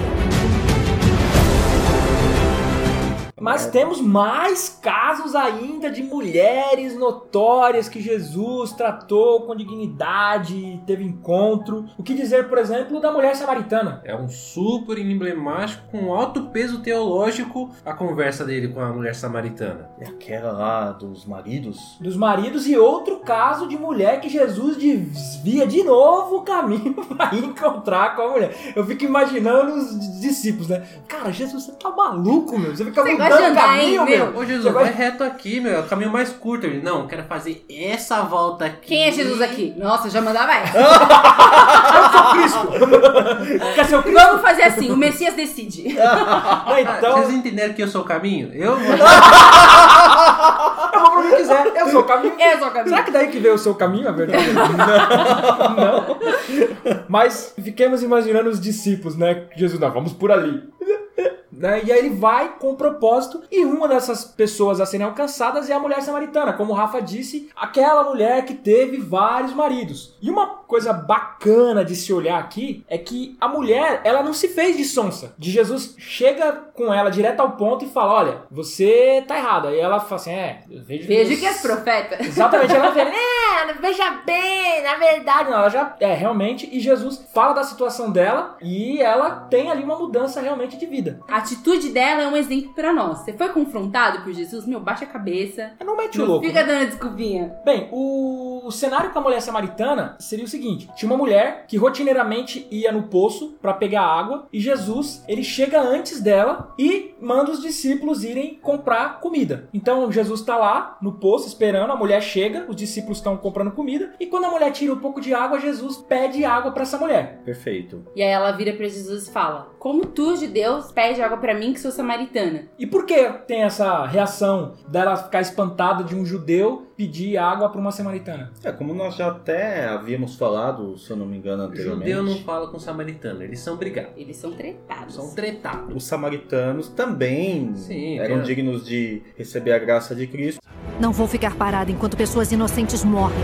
Mas temos mais casos ainda de mulheres notórias que Jesus tratou com dignidade, teve encontro. O que dizer, por exemplo, da mulher samaritana? É um super emblemático com alto peso teológico a conversa dele com a mulher samaritana. É aquela lá dos maridos. Dos maridos e outro caso de mulher que Jesus desvia de novo o caminho para encontrar com a mulher. Eu fico imaginando os discípulos, né? Cara, Jesus, você tá maluco, meu? Você fica Você mudando gosta de o andar, caminho, hein, meu? meu? Ô Jesus, vai reto aqui, meu. É o caminho mais curto. Ele, não, quero fazer essa volta aqui. Quem é Jesus aqui? Nossa, já mandava essa. Quer ser o Cristo? Vamos fazer assim, o Messias decide. Ah, então, Vocês entenderam que eu sou o caminho? Eu vou. eu vou pra onde quiser. Eu sou o caminho. Eu sou o caminho. Será que daí que veio o seu caminho, a verdade? Não. Não. Mas fiquemos imaginando os discípulos, né? Jesus, não, vamos por ali. Né? E aí ele vai com propósito, e uma dessas pessoas a serem alcançadas é a mulher samaritana. Como o Rafa disse, aquela mulher que teve vários maridos. E uma coisa bacana de se olhar aqui é que a mulher, ela não se fez de sonsa. De Jesus chega com ela direto ao ponto e fala: Olha, você tá errada. E ela fala assim: É, eu vejo Veja você- que és profeta. Exatamente, ela vê, é, veja bem, na verdade, não, ela já é realmente, e Jesus fala da situação dela e ela tem ali uma mudança realmente de vida. A atitude dela é um exemplo pra nós. Você foi confrontado por Jesus? Meu, baixa a cabeça. Não mete o louco. fica né? dando desculpinha. Bem, o... o cenário com a mulher samaritana seria o seguinte: tinha uma mulher que rotineiramente ia no poço pra pegar água e Jesus ele chega antes dela e manda os discípulos irem comprar comida. Então Jesus tá lá no poço esperando, a mulher chega, os discípulos estão comprando comida e quando a mulher tira um pouco de água, Jesus pede água pra essa mulher. Perfeito. E aí ela vira pra Jesus e fala: Como tu, de Deus, pede água pra mim que sou samaritana? E por que tem essa reação dela ficar espantada de um judeu pedir água para uma samaritana? É, como nós já até havíamos falado, se eu não me engano, anteriormente. Judeu não fala com samaritano, eles são brigados. Eles são tretados. São tretados. Os samaritanos também Sim, eram é. dignos de receber a graça de Cristo. Não vou ficar parada enquanto pessoas inocentes morrem.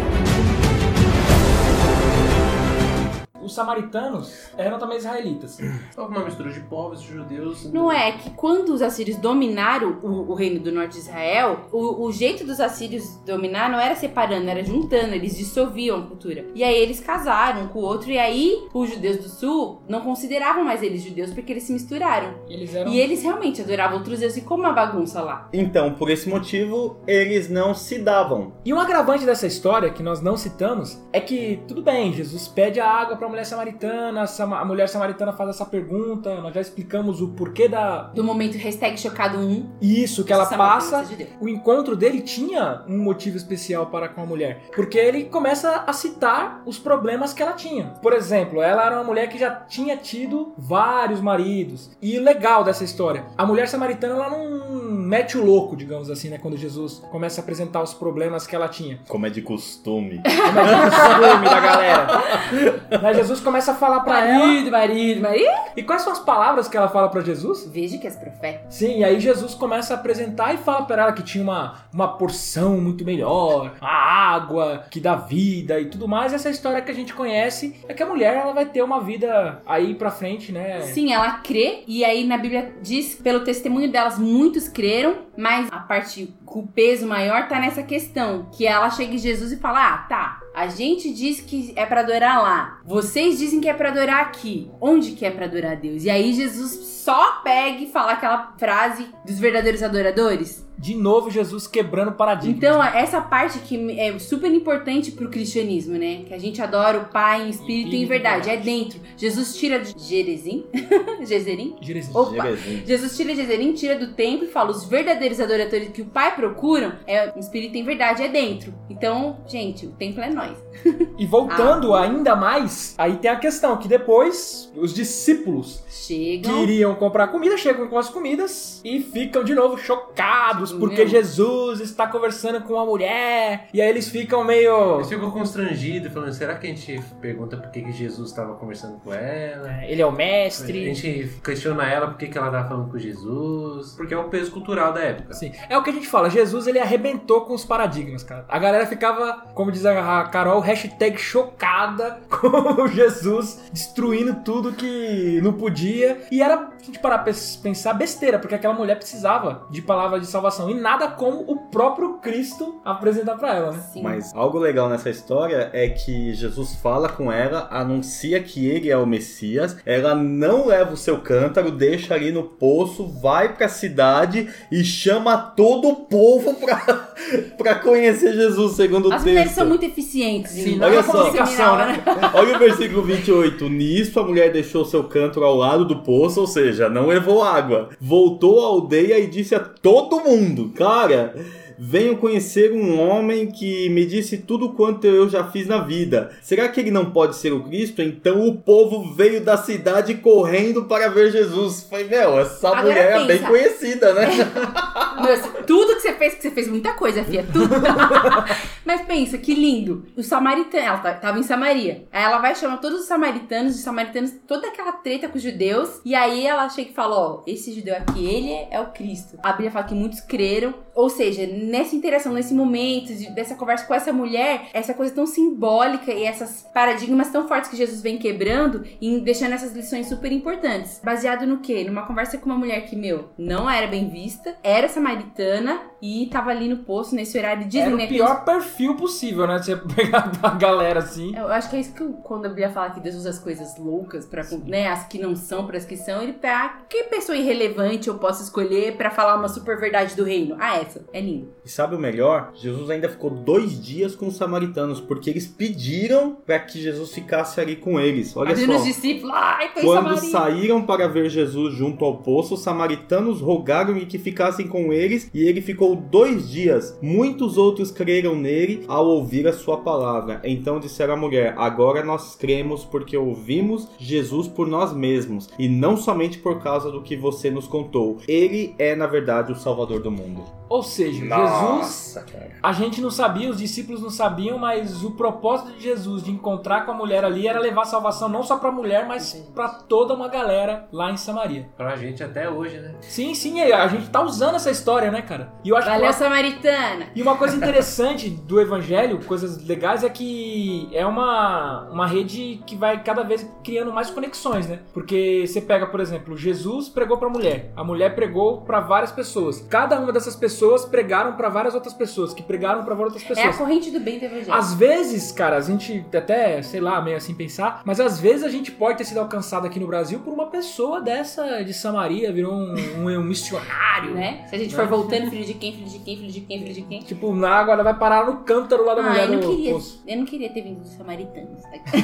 Os samaritanos eram também israelitas. Uma mistura de povos e judeus. Não é que quando os assírios dominaram o, o reino do norte de Israel, o, o jeito dos assírios dominar não era separando, era juntando, eles dissolviam a cultura. E aí eles casaram um com o outro, e aí os judeus do sul não consideravam mais eles judeus porque eles se misturaram. Eles eram. E eles realmente adoravam outros deuses, e como uma bagunça lá. Então, por esse motivo, eles não se davam. E um agravante dessa história que nós não citamos é que, tudo bem, Jesus pede a água para a mulher samaritana, a mulher samaritana faz essa pergunta, nós já explicamos o porquê da. Do momento hashtag chocado 1. Isso, que ela samaritana passa. judeu. O encontro dele tinha um motivo especial para com a mulher, porque ele começa a citar os problemas que ela tinha. Por exemplo, ela era uma mulher que já tinha tido vários maridos. E o legal dessa história, a mulher samaritana ela não mete o louco, digamos assim, né, quando Jesus começa a apresentar os problemas que ela tinha. Como é de costume. Como é é o costume da galera. Mas Jesus começa a falar pra ela. Marido, marido, marido. E quais são as palavras que ela fala pra Jesus? Veja que és profeta. Sim, e aí Jesus começa a apresentar e fala pra ela que tinha uma, uma porção muito melhor, a água que dá vida e tudo mais. Essa história que a gente conhece é que a mulher ela vai ter uma vida aí pra frente, né? Sim, ela crê, e aí na Bíblia diz, pelo testemunho delas, muitos creram, mas a parte com o peso maior tá nessa questão, que ela chega em Jesus e fala: "Ah, tá. A gente diz que é pra adorar lá. Vocês dizem que é pra adorar aqui. Onde que é pra adorar Deus?" E aí Jesus só pega e fala aquela frase dos verdadeiros adoradores. De novo, Jesus quebrando paradigmas. Então, essa parte que é super importante pro cristianismo, né? Que a gente adora o Pai em espírito e em verdade. É dentro. Jesus tira de Jerezim. Jezerim? Opa! Jerezinho. Jesus tira Jezerim, tira do templo e fala: os verdadeiros adoradores que o Pai procuram é em espírito e em verdade, é dentro. Então, gente, o templo é nós. E voltando Ah. ainda mais, aí tem a questão que depois os discípulos que Chegam. iriam comprar comida chegam com as comidas e ficam de novo chocados Meu. porque Jesus está conversando com uma mulher e aí eles ficam meio Eles ficam constrangidos, falando, será que a gente pergunta por que, que Jesus estava conversando com ela? ele é o A mestre. gente questiona ela por que, que ela estava falando com Jesus. Porque é o peso cultural da época. Sim, é o que a gente fala, Jesus ele arrebentou com os paradigmas, cara. A galera ficava, como diz a Carol, hashtag chocada com Jesus destruindo tudo que não podia. E era, a gente parar pra pensar, besteira, porque aquela mulher precisava de palavra de salvação. E nada como o próprio Cristo apresentar pra ela, né? Sim. Mas algo legal nessa história é que Jesus fala com ela, anuncia que ele é o Messias, ela não leva o seu cântaro, deixa ali no poço, vai pra cidade e chama todo o povo pra, pra conhecer Jesus, segundo o As texto. mulheres são muito eficientes. Sim, Olha é só. comunicação, né? Olha o versículo 28. Nisso a mulher deixou seu cântaro ao lado do poço, ou seja, não levou água. Voltou à aldeia e disse a todo mundo: Cara, venho conhecer um homem que me disse tudo quanto eu já fiz na vida. Será que ele não pode ser o Cristo? Então o povo veio da cidade correndo para ver Jesus. Foi, meu, essa Agora mulher é bem pensa. conhecida, né? Meu, tudo que você fez, que você fez muita coisa, filha, tudo. Mas pensa, que lindo. O samaritano, ela ta- tava em Samaria. Aí ela vai chamar todos os samaritanos, os samaritanos, toda aquela treta com os judeus. E aí ela chega e fala: Ó, esse judeu aqui, ele é, é o Cristo. A Bíblia fala que muitos creram. Ou seja, nessa interação, nesse momento, de- dessa conversa com essa mulher, essa coisa tão simbólica e essas paradigmas tão fortes que Jesus vem quebrando e deixando essas lições super importantes. Baseado no quê? Numa conversa com uma mulher que, meu, não era bem vista, era samaritana e tava ali no poço nesse horário de Era o pior perfil possível, né? Você pegar a galera assim. eu acho que é isso que eu- quando a Bíblia fala que Deus usa as coisas loucas para, né, as que não são para as que são, ele pega que pessoa irrelevante eu posso escolher pra falar uma super verdade do reino. Ah, é lindo. E sabe o melhor? Jesus ainda ficou dois dias com os samaritanos, porque eles pediram para que Jesus ficasse ali com eles. Olha Fazendo só. os discípulos, ai, tô Quando saíram para ver Jesus junto ao poço, os samaritanos rogaram-lhe que ficassem com eles, e ele ficou dois dias. Muitos outros creram nele ao ouvir a sua palavra. Então disseram à mulher: Agora nós cremos porque ouvimos Jesus por nós mesmos, e não somente por causa do que você nos contou. Ele é, na verdade, o Salvador do mundo. Ou seja, Jesus Nossa, cara. A gente não sabia, os discípulos não sabiam, mas o propósito de Jesus de encontrar com a mulher ali era levar salvação não só pra mulher, mas pra toda uma galera lá em Samaria. Pra gente até hoje, né? Sim, sim, a gente tá usando essa história, né, cara? E eu acho Valeu, que Samaritana. e uma coisa interessante do evangelho, coisas legais, é que é uma, uma rede que vai cada vez criando mais conexões, né? Porque você pega, por exemplo, Jesus pregou pra mulher, a mulher pregou pra várias pessoas. Cada uma dessas pessoas pregaram pra várias outras pessoas, que pregaram pra várias outras É a pessoas. corrente do bem do evangelho. Às vezes, cara, a gente até, sei lá, meio assim pensar, mas às vezes a gente pode ter sido alcançado aqui no Brasil por uma pessoa dessa de Samaria, virou um, um- um missionário, Né? Se a gente for voltando, filho de quem, filho de quem, filho de quem, filho de quem. Tipo, na água ela vai parar no cântaro lá da Ah, mulher eu não, do queria, poço. eu não queria ter vindo dos samaritanos.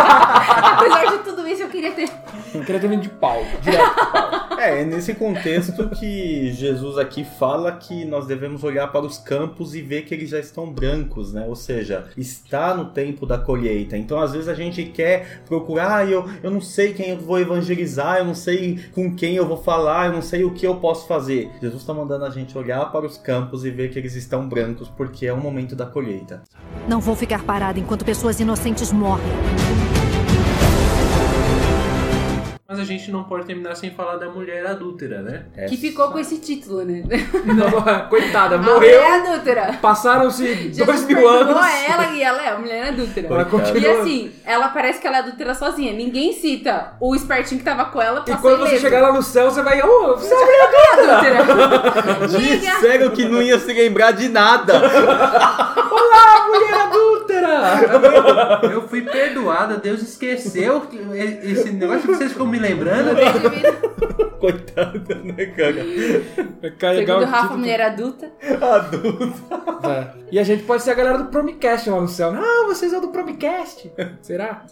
Apesar de tudo isso, eu queria ter. Eu queria ter vindo de pau, direto. É, é nesse contexto que Jesus aqui fala que nós devemos olhar para os campos e ver que eles já estão brancos, né? Ou seja, está no tempo da colheita. Então, às vezes a gente quer procurar, ah, eu, eu não sei quem eu vou evangelizar, eu não sei com quem eu vou falar, eu não sei o que eu posso fazer. Jesus está mandando a gente olhar para os campos e ver que eles estão brancos, porque é o momento da colheita. Não vou ficar parada enquanto pessoas inocentes morrem. Mas a gente não pode terminar sem falar da mulher adúltera, né? Que ficou com esse título, né? Não, Coitada, A morreu. mulher adúltera. Passaram-se dois mil anos. ela e ela é a mulher adúltera. E assim, ela parece que ela é adúltera sozinha. Ninguém cita o espertinho que tava com ela E quando você chegar lá no céu, você vai. Ô, você é uma mulher adúltera. Disseram que não ia se lembrar de nada. Eu fui perdoada, Deus esqueceu que- esse negócio que vocês ficam me lembrando. Coitada, né, cara? Carregar Segundo o Rafa, título. mulher adulta. Adulto. É. E a gente pode ser a galera do Promicast lá no céu. Ah, vocês são do Promicast. Será?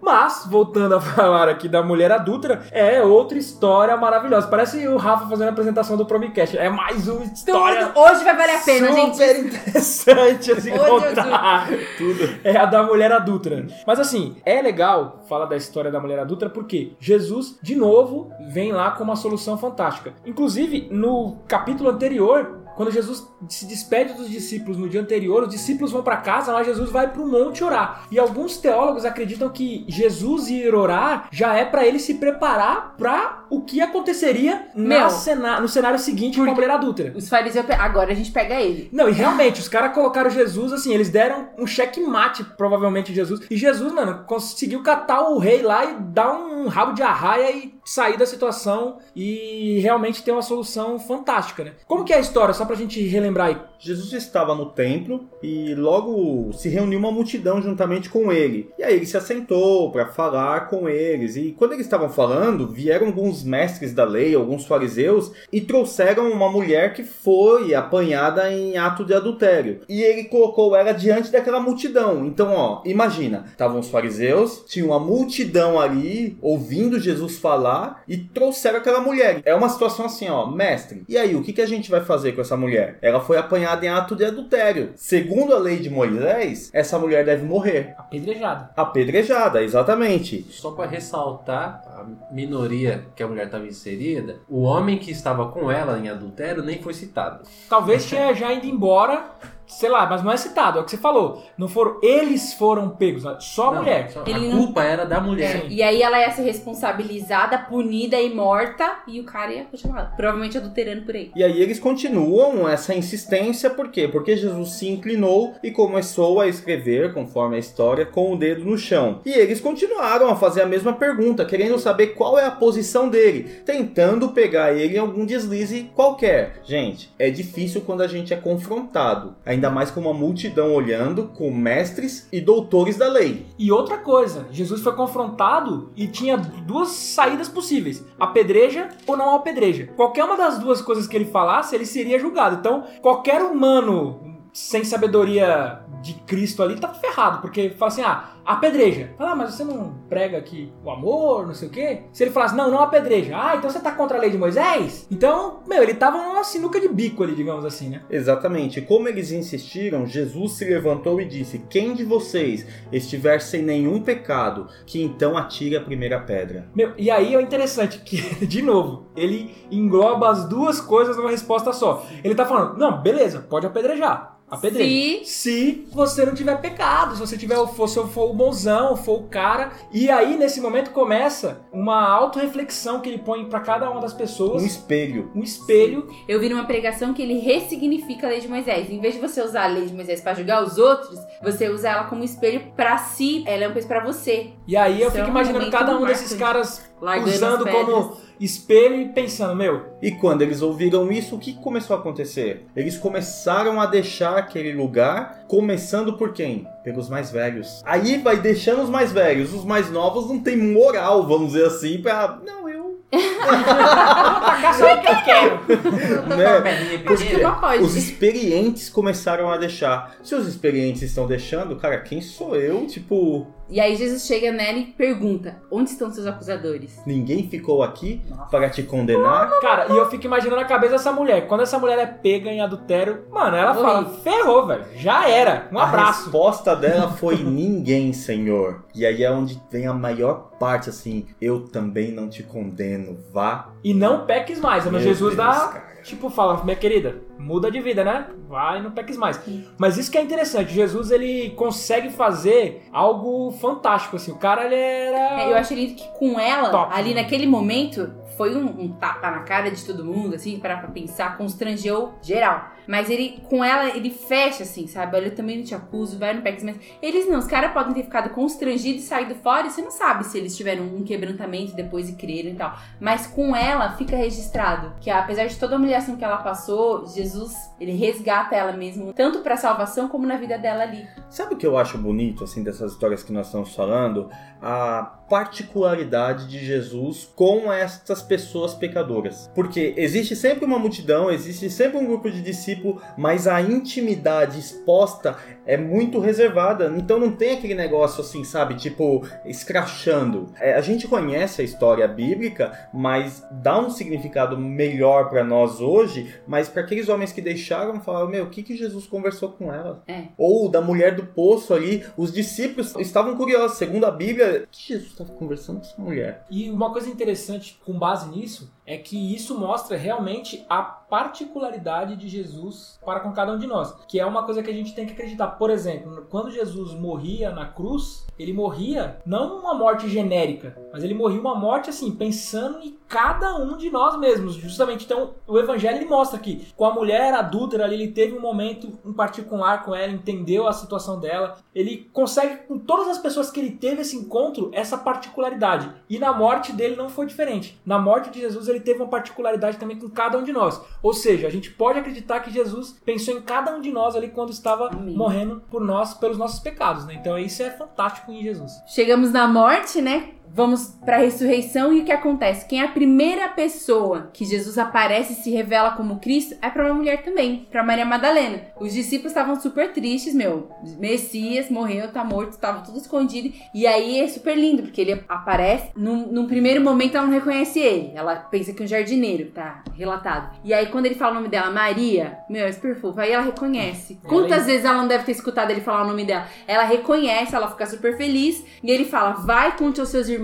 Mas, voltando a falar aqui da mulher adúltera, é outra história maravilhosa. Parece o Rafa fazendo a apresentação do Promicast. É mais uma história Tudo. Hoje vai valer a pena, gente. super interessante a se Ô, contar. Tudo. É a da mulher adúltera. Mas assim, é legal falar da história da mulher adúltera porque Jesus, de novo, vem lá com uma solução fantástica. Inclusive, no capítulo anterior, quando Jesus se despede dos discípulos no dia anterior, os discípulos vão para casa, mas Jesus vai para o monte orar. E alguns teólogos acreditam que Jesus ir orar já é para ele se preparar para o que aconteceria Meu. cena- no cenário seguinte com a mulher adúltera. Os fariseus. Agora a gente pega ele. Não, e realmente, os caras colocaram Jesus assim, eles deram um checkmate, provavelmente, Jesus. E Jesus, mano, conseguiu catar o rei lá e dar um rabo de arraia e sair da situação e realmente ter uma solução fantástica, né? Como que é a história? Só pra gente relembrar aí. Jesus estava no templo e logo se reuniu uma multidão juntamente com ele. E aí ele se assentou para falar com eles. E quando eles estavam falando, vieram alguns mestres da lei, alguns fariseus, e trouxeram uma mulher que foi apanhada em ato de adultério. E ele colocou ela diante daquela multidão. Então, ó, imagina, estavam os fariseus, tinha uma multidão ali ouvindo Jesus falar e trouxeram aquela mulher. É uma situação assim, ó, mestre. E aí, o que, que a gente vai fazer com essa mulher? Ela foi apanhada em ato de adultério. Segundo a lei de Moisés, essa mulher deve morrer. Apedrejada. Apedrejada, exatamente. Só pra ressaltar a minoria que a mulher estava inserida, o homem que estava com ela em adultério nem foi citado. Talvez tenha já ido embora, sei lá, mas não é citado, é o que você falou. Não foram, eles foram pegos, né? só a Não, mulher. só- Ele a não- culpa era da mulher. E aí ela ia ser responsabilizada, punida e morta. E o cara ia continuar. Provavelmente adulterando por aí. E aí eles continuam essa insistência, por quê? Porque Jesus se inclinou e começou a escrever, conforme a história, com o dedo no chão. E eles continuaram a fazer a mesma pergunta, querendo saber qual é a posição dele, tentando pegar ele em algum deslize qualquer. Gente, é difícil quando a gente é confrontado, ainda mais com uma multidão olhando, com mestres e doutores da lei. E outra coisa, Jesus foi confrontado e tinha duas saídas possíveis: apedreja ou não apedreja. Qualquer uma das duas coisas que ele falasse, ele seria julgado. Então, qualquer humano sem sabedoria de Cristo ali tá ferrado, porque fala assim: ah, apedreja. Fala, ah, mas você não prega aqui o amor, não sei o quê? Se ele falasse, não, não apedreja. Ah, então você tá contra a lei de Moisés? Então, meu, ele tava numa sinuca de bico ali, digamos assim, né? Exatamente. Como eles insistiram, Jesus se levantou e disse: Quem de vocês estiver sem nenhum pecado, que então atire a primeira pedra. Meu, e aí é interessante que, de novo, ele engloba as duas coisas numa resposta só. Ele tá falando, não, beleza, pode apedrejar. Apedreja. Se você não tiver pecado, se você tiver, for, se for o bonzão, for o cara. E aí, nesse momento, começa uma autorreflexão que ele põe pra cada uma das pessoas. Um espelho. Um espelho. Eu vi numa pregação que ele ressignifica a lei de Moisés. Em vez de você usar a lei de Moisés pra julgar os outros, você usa ela como espelho pra si. Ela é um peso pra você. E aí eu Isso é fico um imaginando cada um marcante. desses caras Largando usando as como espelho e pensando, meu, E quando eles ouviram isso, o que começou a acontecer? Eles começaram a deixar aquele lugar, começando por quem? Pelos mais velhos. Aí vai deixando os mais velhos. Os mais novos não tem moral, vamos dizer assim, pra. Não, eu. só que eu quero. Né? Porque Não pode. os experientes começaram a deixar. Se os experientes estão deixando, cara, quem sou eu? Tipo, E aí Jesus chega nela e pergunta: Onde estão seus acusadores? ninguém ficou aqui para te condenar? Cara, e eu fico imaginando a cabeça dessa mulher. Quando essa mulher é pega em adultério, mano, ela fala, Horrível. ferrou, velho. Já era. Um A abraço. resposta dela foi ninguém, Senhor. E aí é onde vem a maior parte, assim, eu também não te condeno, vá. E não peques mais. Mas Meu Jesus Deus, dá, cara. Tipo, fala, minha querida, muda de vida, né? Vai, não peques mais. Mas isso que é interessante. Jesus, ele consegue fazer algo fantástico, assim. O cara, ele era... É, eu achei lindo que com ela, Top. ali naquele momento, foi um, um tapa na cara de todo mundo, assim, para pra pensar, constrangeu geral. Mas ele, com ela, ele fecha, assim, sabe? Olha, eu também não te acuso, vai no PEX, mas eles não, os caras podem ter ficado constrangidos e saído fora, e você não sabe se eles tiveram um quebrantamento depois e creram e tal. Mas com ela, fica registrado que apesar de toda a humilhação que ela passou, Jesus, ele resgata ela mesmo, tanto pra salvação como na vida dela ali. Sabe o que eu acho bonito, assim, dessas histórias que nós estamos falando? A particularidade de Jesus com essas pessoas pecadoras. Porque existe sempre uma multidão, existe sempre um grupo de discípulos, mas a intimidade exposta é muito reservada. Então não tem aquele negócio assim, sabe? Tipo, escrachando. É, a gente conhece a história bíblica, mas dá um significado melhor para nós hoje, mas para aqueles homens que deixaram, falaram, meu, o que, que Jesus conversou com ela? É. Ou da mulher do poço ali, os discípulos estavam curiosos. Segundo a Bíblia, o que Jesus estava conversando com essa mulher? E uma coisa interessante com base nisso é que isso mostra realmente a particularidade de Jesus para com cada um de nós, que é uma coisa que a gente tem que acreditar. Por exemplo, quando Jesus morria na cruz, ele morria não uma morte genérica, mas ele morria uma morte assim, pensando em cada um de nós mesmos. Justamente, então, o evangelho ele mostra que com a mulher adúltera ali, ele teve um momento em particular com ela, entendeu a situação dela, ele consegue com todas as pessoas que ele teve esse encontro, essa particularidade. E na morte dele não foi diferente. Na morte de Jesus ele teve uma particularidade também com cada um de nós. Ou seja, a gente pode acreditar que Jesus pensou em cada um de nós ali quando estava Amém. morrendo por nós, pelos nossos pecados, né? Então isso é fantástico em Jesus. Chegamos na morte, né? Vamos pra ressurreição e o que acontece? Quem é a primeira pessoa que Jesus aparece e se revela como Cristo é pra uma mulher também, pra Maria Madalena. Os discípulos estavam super tristes, meu. Messias morreu, tá morto, estava tudo escondido. E aí é super lindo, porque ele aparece. Num, num primeiro momento ela não reconhece ele. Ela pensa que é um jardineiro, tá relatado. E aí quando ele fala o nome dela, Maria, meu, é super fofo. Aí ela reconhece. Quantas Ela- vezes ela não deve ter escutado ele falar o nome dela? Ela reconhece, ela fica super feliz. E ele fala: vai, conte aos seus irmãos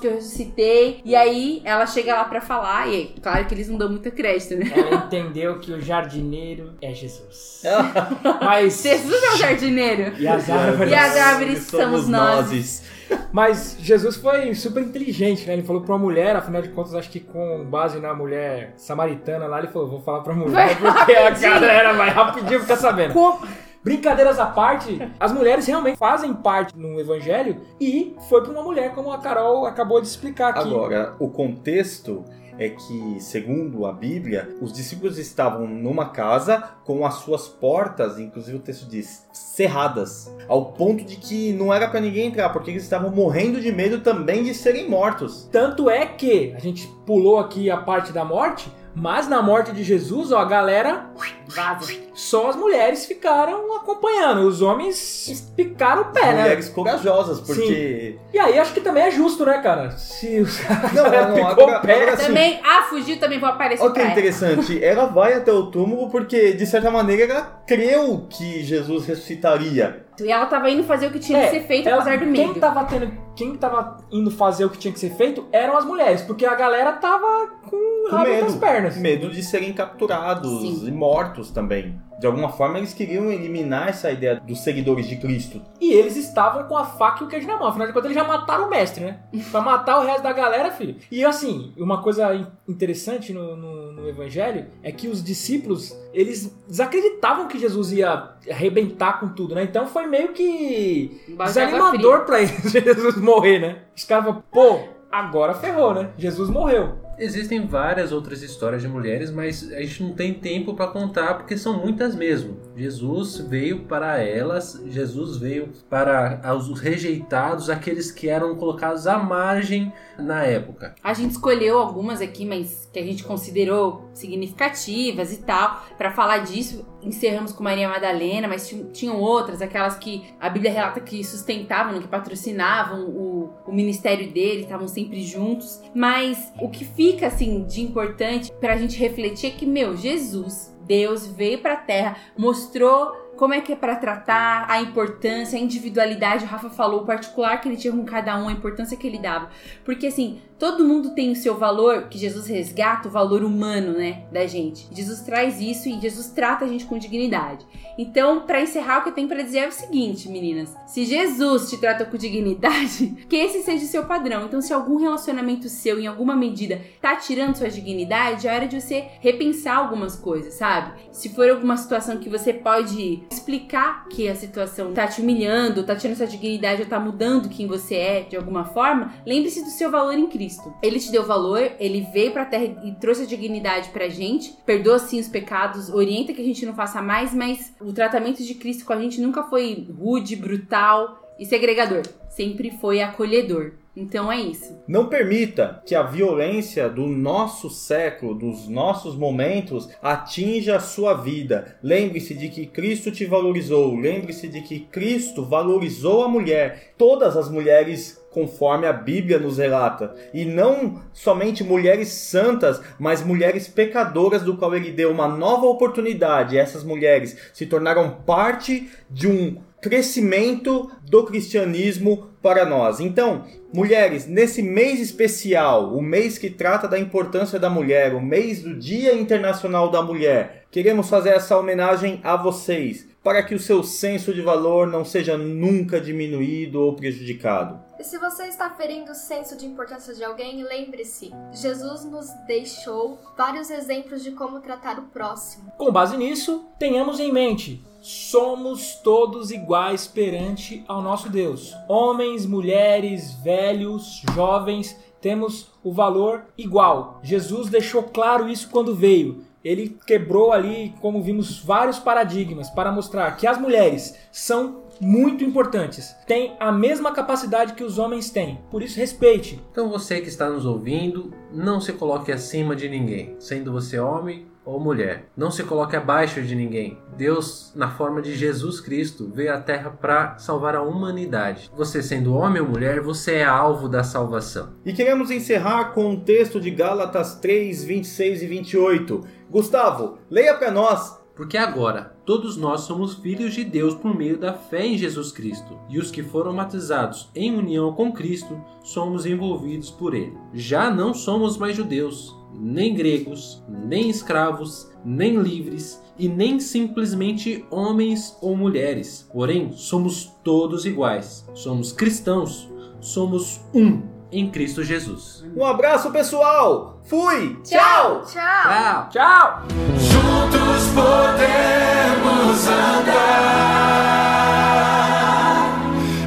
que eu ressuscitei. E aí ela chega lá pra falar. E aí, claro que eles não dão muito crédito, né? Ela entendeu que o jardineiro é Jesus. Mas Jesus é o jardineiro. e as árvores E as árvores somos nós. nós. Mas Jesus foi super inteligente, né? Ele falou pra uma mulher, afinal de contas, acho que com base na mulher samaritana lá, ele falou: vou falar pra mulher, Vai porque a rapidinho. galera vai rapidinho ficar sabendo. Com- Brincadeiras à parte, as mulheres realmente fazem parte no evangelho e foi pra uma mulher, como a Carol acabou de explicar aqui. Agora, o contexto é que, segundo a Bíblia, os discípulos estavam numa casa com as suas portas, inclusive o texto diz, cerradas, ao ponto de que não era pra ninguém entrar, porque eles estavam morrendo de medo também de serem mortos. Tanto é que a gente pulou aqui a parte da morte, mas na morte de Jesus, ó, a galera, Vaza. só as mulheres ficaram acompanhando, os homens picaram o pé, né? Mulheres corajosas, porque... E aí acho que também é justo, né, cara? Se os Não, caras não, picou agora- o pé. agora sim. Também, ah, fugiu, também vou aparecer Olha que interessante, ela vai até o túmulo porque, de certa maneira, ela creu que Jesus ressuscitaria. E ela tava indo fazer o que tinha É, que ser feito, ela- apesar do quem medo. tava tendo, quem tava indo fazer o que tinha que ser feito eram as mulheres, porque a galera tava com Com rabo medo. das pernas. Medo de serem capturados Sim. e mortos também. De alguma forma, eles queriam eliminar essa ideia dos seguidores de Cristo. E eles estavam com a faca e o queijo na mão. Afinal de contas, eles já mataram o mestre, né? Pra matar o resto da galera, filho. E assim, uma coisa in- interessante no, no- no evangelho é que os discípulos, eles desacreditavam que Jesus ia arrebentar com tudo, né? Então foi meio que desanimador pra eles Jesus morrer, né? Os caras falaram, pô, agora ferrou, né? Jesus morreu. Existem várias outras histórias de mulheres, mas a gente não tem tempo para contar porque são muitas mesmo. Jesus veio para elas, Jesus veio para os rejeitados, aqueles que eram colocados à margem na época. A gente escolheu algumas aqui, mas que a gente considerou significativas e tal, pra falar disso. Encerramos com Maria Madalena, mas tinham, outras, aquelas que a Bíblia relata que sustentavam, que patrocinavam o, o ministério dele, estavam sempre juntos. Mas o que fica assim de importante pra gente refletir é que, meu, Jesus, Deus veio pra terra, mostrou como é que é pra tratar, a importância, a individualidade. O Rafa falou o particular que ele tinha com cada um, a importância que ele dava. Porque assim, todo mundo tem o seu valor, que Jesus resgata, o valor humano, né, da gente. Jesus traz isso e Jesus trata a gente com dignidade. Então, pra encerrar, o que eu tenho pra dizer é o seguinte, meninas. Se Jesus te trata com dignidade, que esse seja o seu padrão. Então, se algum relacionamento seu, em alguma medida, tá tirando sua dignidade, é hora de você repensar algumas coisas, sabe? Se for alguma situação que você pode explicar que a situação tá te humilhando, tá tirando sua dignidade ou tá mudando quem você é de alguma forma, lembre-se do seu valor em Cristo. Ele te deu valor, ele veio pra terra e trouxe a dignidade pra gente, perdoa sim os pecados, orienta que a gente não faça mais, mas o tratamento de Cristo com a gente nunca foi rude, brutal e segregador, sempre foi acolhedor. Então é isso. Não permita que a violência do nosso século, dos nossos momentos, atinja a sua vida. Lembre-se de que Cristo te valorizou. Lembre-se de que Cristo valorizou a mulher. Todas as mulheres conforme a Bíblia nos relata. E não somente mulheres santas, mas mulheres pecadoras, do qual ele deu uma nova oportunidade. Essas mulheres se tornaram parte de um crescimento do cristianismo para nós. Então, mulheres, nesse mês especial, o mês que trata da importância da mulher, o mês do Dia Internacional da Mulher, queremos fazer essa homenagem a vocês, para que o seu senso de valor não seja nunca diminuído ou prejudicado. E se você está ferindo o senso de importância de alguém, lembre-se: Jesus nos deixou vários exemplos de como tratar o próximo. Com base nisso, tenhamos em mente: somos todos iguais perante ao nosso Deus. Homens, mulheres, velhos, jovens, temos o valor igual. Jesus deixou claro isso quando veio. Ele quebrou ali, como vimos, vários paradigmas para mostrar que as mulheres são muito importantes, têm a mesma capacidade que os homens têm. Por isso, respeite. Então você que está nos ouvindo, não se coloque acima de ninguém, sendo você homem ou mulher. Não se coloque abaixo de ninguém. Deus, na forma de Jesus Cristo, veio à Terra para salvar a humanidade. Você sendo homem ou mulher, você é alvo da salvação. E queremos encerrar com um texto de Gálatas 3, 26 e 28. Gustavo, leia para nós. Porque agora todos nós somos filhos de Deus por meio da fé em Jesus Cristo, e os que foram batizados em união com Cristo somos envolvidos por Ele. Já não somos mais judeus, nem gregos, nem escravos, nem livres e nem simplesmente homens ou mulheres. Porém, somos todos iguais. Somos cristãos, somos um em Cristo Jesus. Um abraço, pessoal. Fui. Tchau. Tchau! Tchau! Tchau! Juntos podemos andar.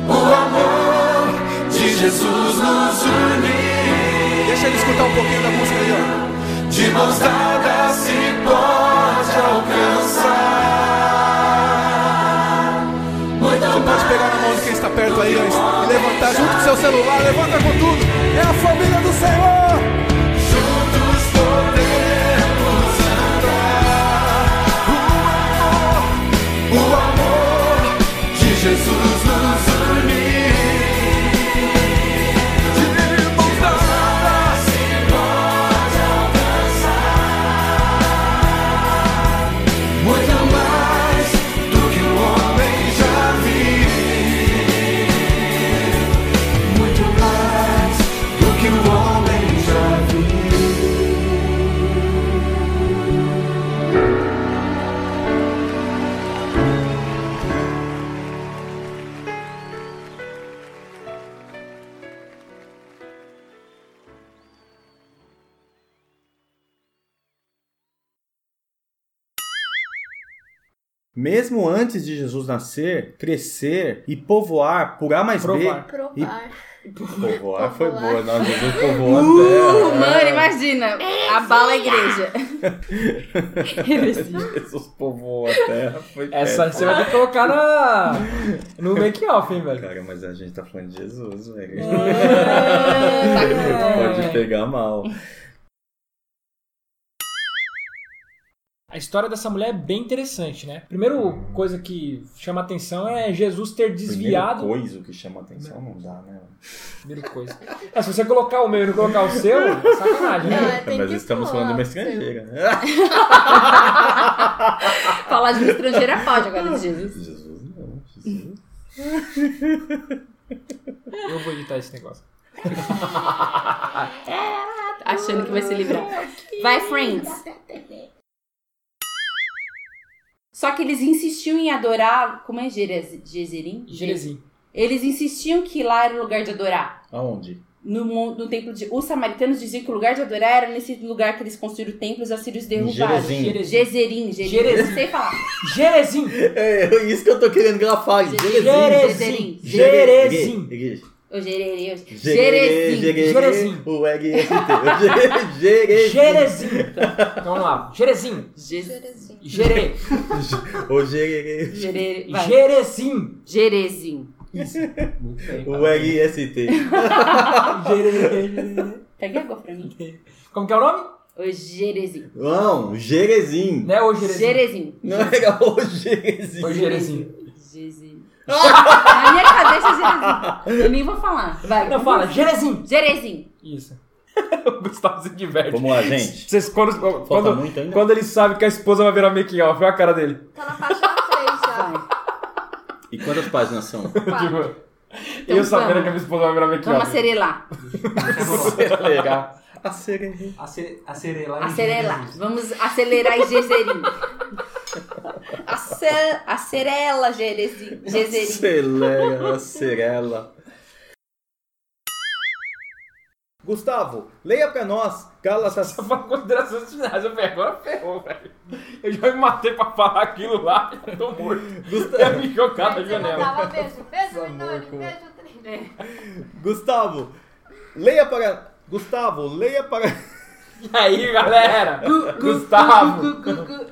O amor de Jesus ele escutar um pouquinho da música aí, ó. De mãos dadas se pode alcançar. Muito Você pode pegar na mão de quem está perto aí, ó, e levantar junto com seu celular. Levanta com tudo. É a família do Senhor. Juntos Mesmo antes de Jesus nascer, crescer e povoar por A mais Provar. B. Provar. Povoar foi boa, não, Jesus povoou a Uh, terra. mano, imagina! Abala a igreja. Jesus povoou a terra. Foi Essa péssimo. você vai ter que colocar na, no make-off, hein, velho? Cara, mas a gente tá falando de Jesus, velho. Pode pegar mal. A história dessa mulher é bem interessante, né? Primeiro coisa que chama atenção é Jesus ter desviado. Primeira coisa que chama atenção não dá, né? Primeira coisa. É, se você colocar o meu e não colocar o seu, sacanagem, Não, né? é, tem Mas estamos falando de uma estrangeira, né? Falar de uma estrangeira pode agora de Jesus. Jesus não. Jesus. Eu vou editar esse negócio. Achando que vai se livrar. Vai, Friends. Só que eles insistiam em adorar. Como é Jerez- Gezerim? Jerezinho. Eles insistiam que lá era o lugar de adorar. Aonde? No, no templo de. Os samaritanos diziam que o lugar de adorar era nesse lugar que eles construíram templos, os assírios derrubaram. Gezerim. Jerezinho. Não sei falar. Jerezinho. É isso que eu tô querendo que ela fale. Jerezinho. Jerezinho. Jerezinho. O Jererê. o- Jerezinho. O RST. O Jerezinho. Jerezinho. Então vamos lá. Jerezinho. Jerezinho. Jere. O Jererê. Jererê. Vai. Jerezinho. Jerezinho. Bem. O RST. Jere. Pega água pra mim. Como que é o nome? O Jerezinho. Não, Jerezinho. Né, ô Jerezinho? Jerezinho. Não era o Jerezinho. Jerezinho. Jerezinho. Na minha cabeça, Jerezinho. Eu nem vou falar. Vai. Não, fala. Jerezinho. Jerezinho. Isso. o Gustavo se diverte. Vamos lá, gente. Vocês, quando, Falta quando, muito ainda? quando ele sabe que a esposa vai virar making off, olha a cara dele. Tá na página 3 já. E quantas páginas são? Quatro. Tipo, eu sabendo vamos. que a minha esposa vai virar making Vamos off. acerelar. Legal. A Sererê. Ace- Acerelar. Acerelar. Vamos acelerar em Gezerim. Ace- Acerela. Gezerim. Acelera, Serela. Gustavo, leia pra nós Gálatas. Só pra considerações finais, eu falei, agora ferrou, velho. Eu já me matei pra falar aquilo lá, eu tô morto. Ia me jogar Você janela. beijo. Beijo, Minori. como- Beijo, Trini. Gustavo, leia para. Gustavo, leia para. E aí, galera? Gustavo. Gu, gu, gu.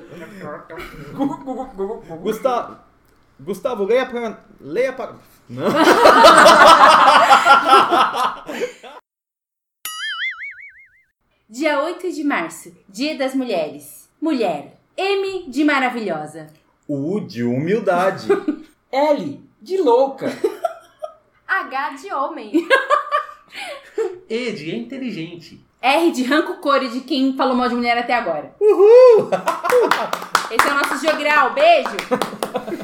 Gu, gu, gu, gu, gu. Gustavo. Gustavo, leia para. Leia para. Não. Dia 8 de março, Dia das Mulheres. Mulher. M de maravilhosa. U de humildade. L, de louca. H de homem. E de inteligente. R de ranco core de quem falou mal de mulher até agora. Uhul! Esse é o nosso jogral. Beijo!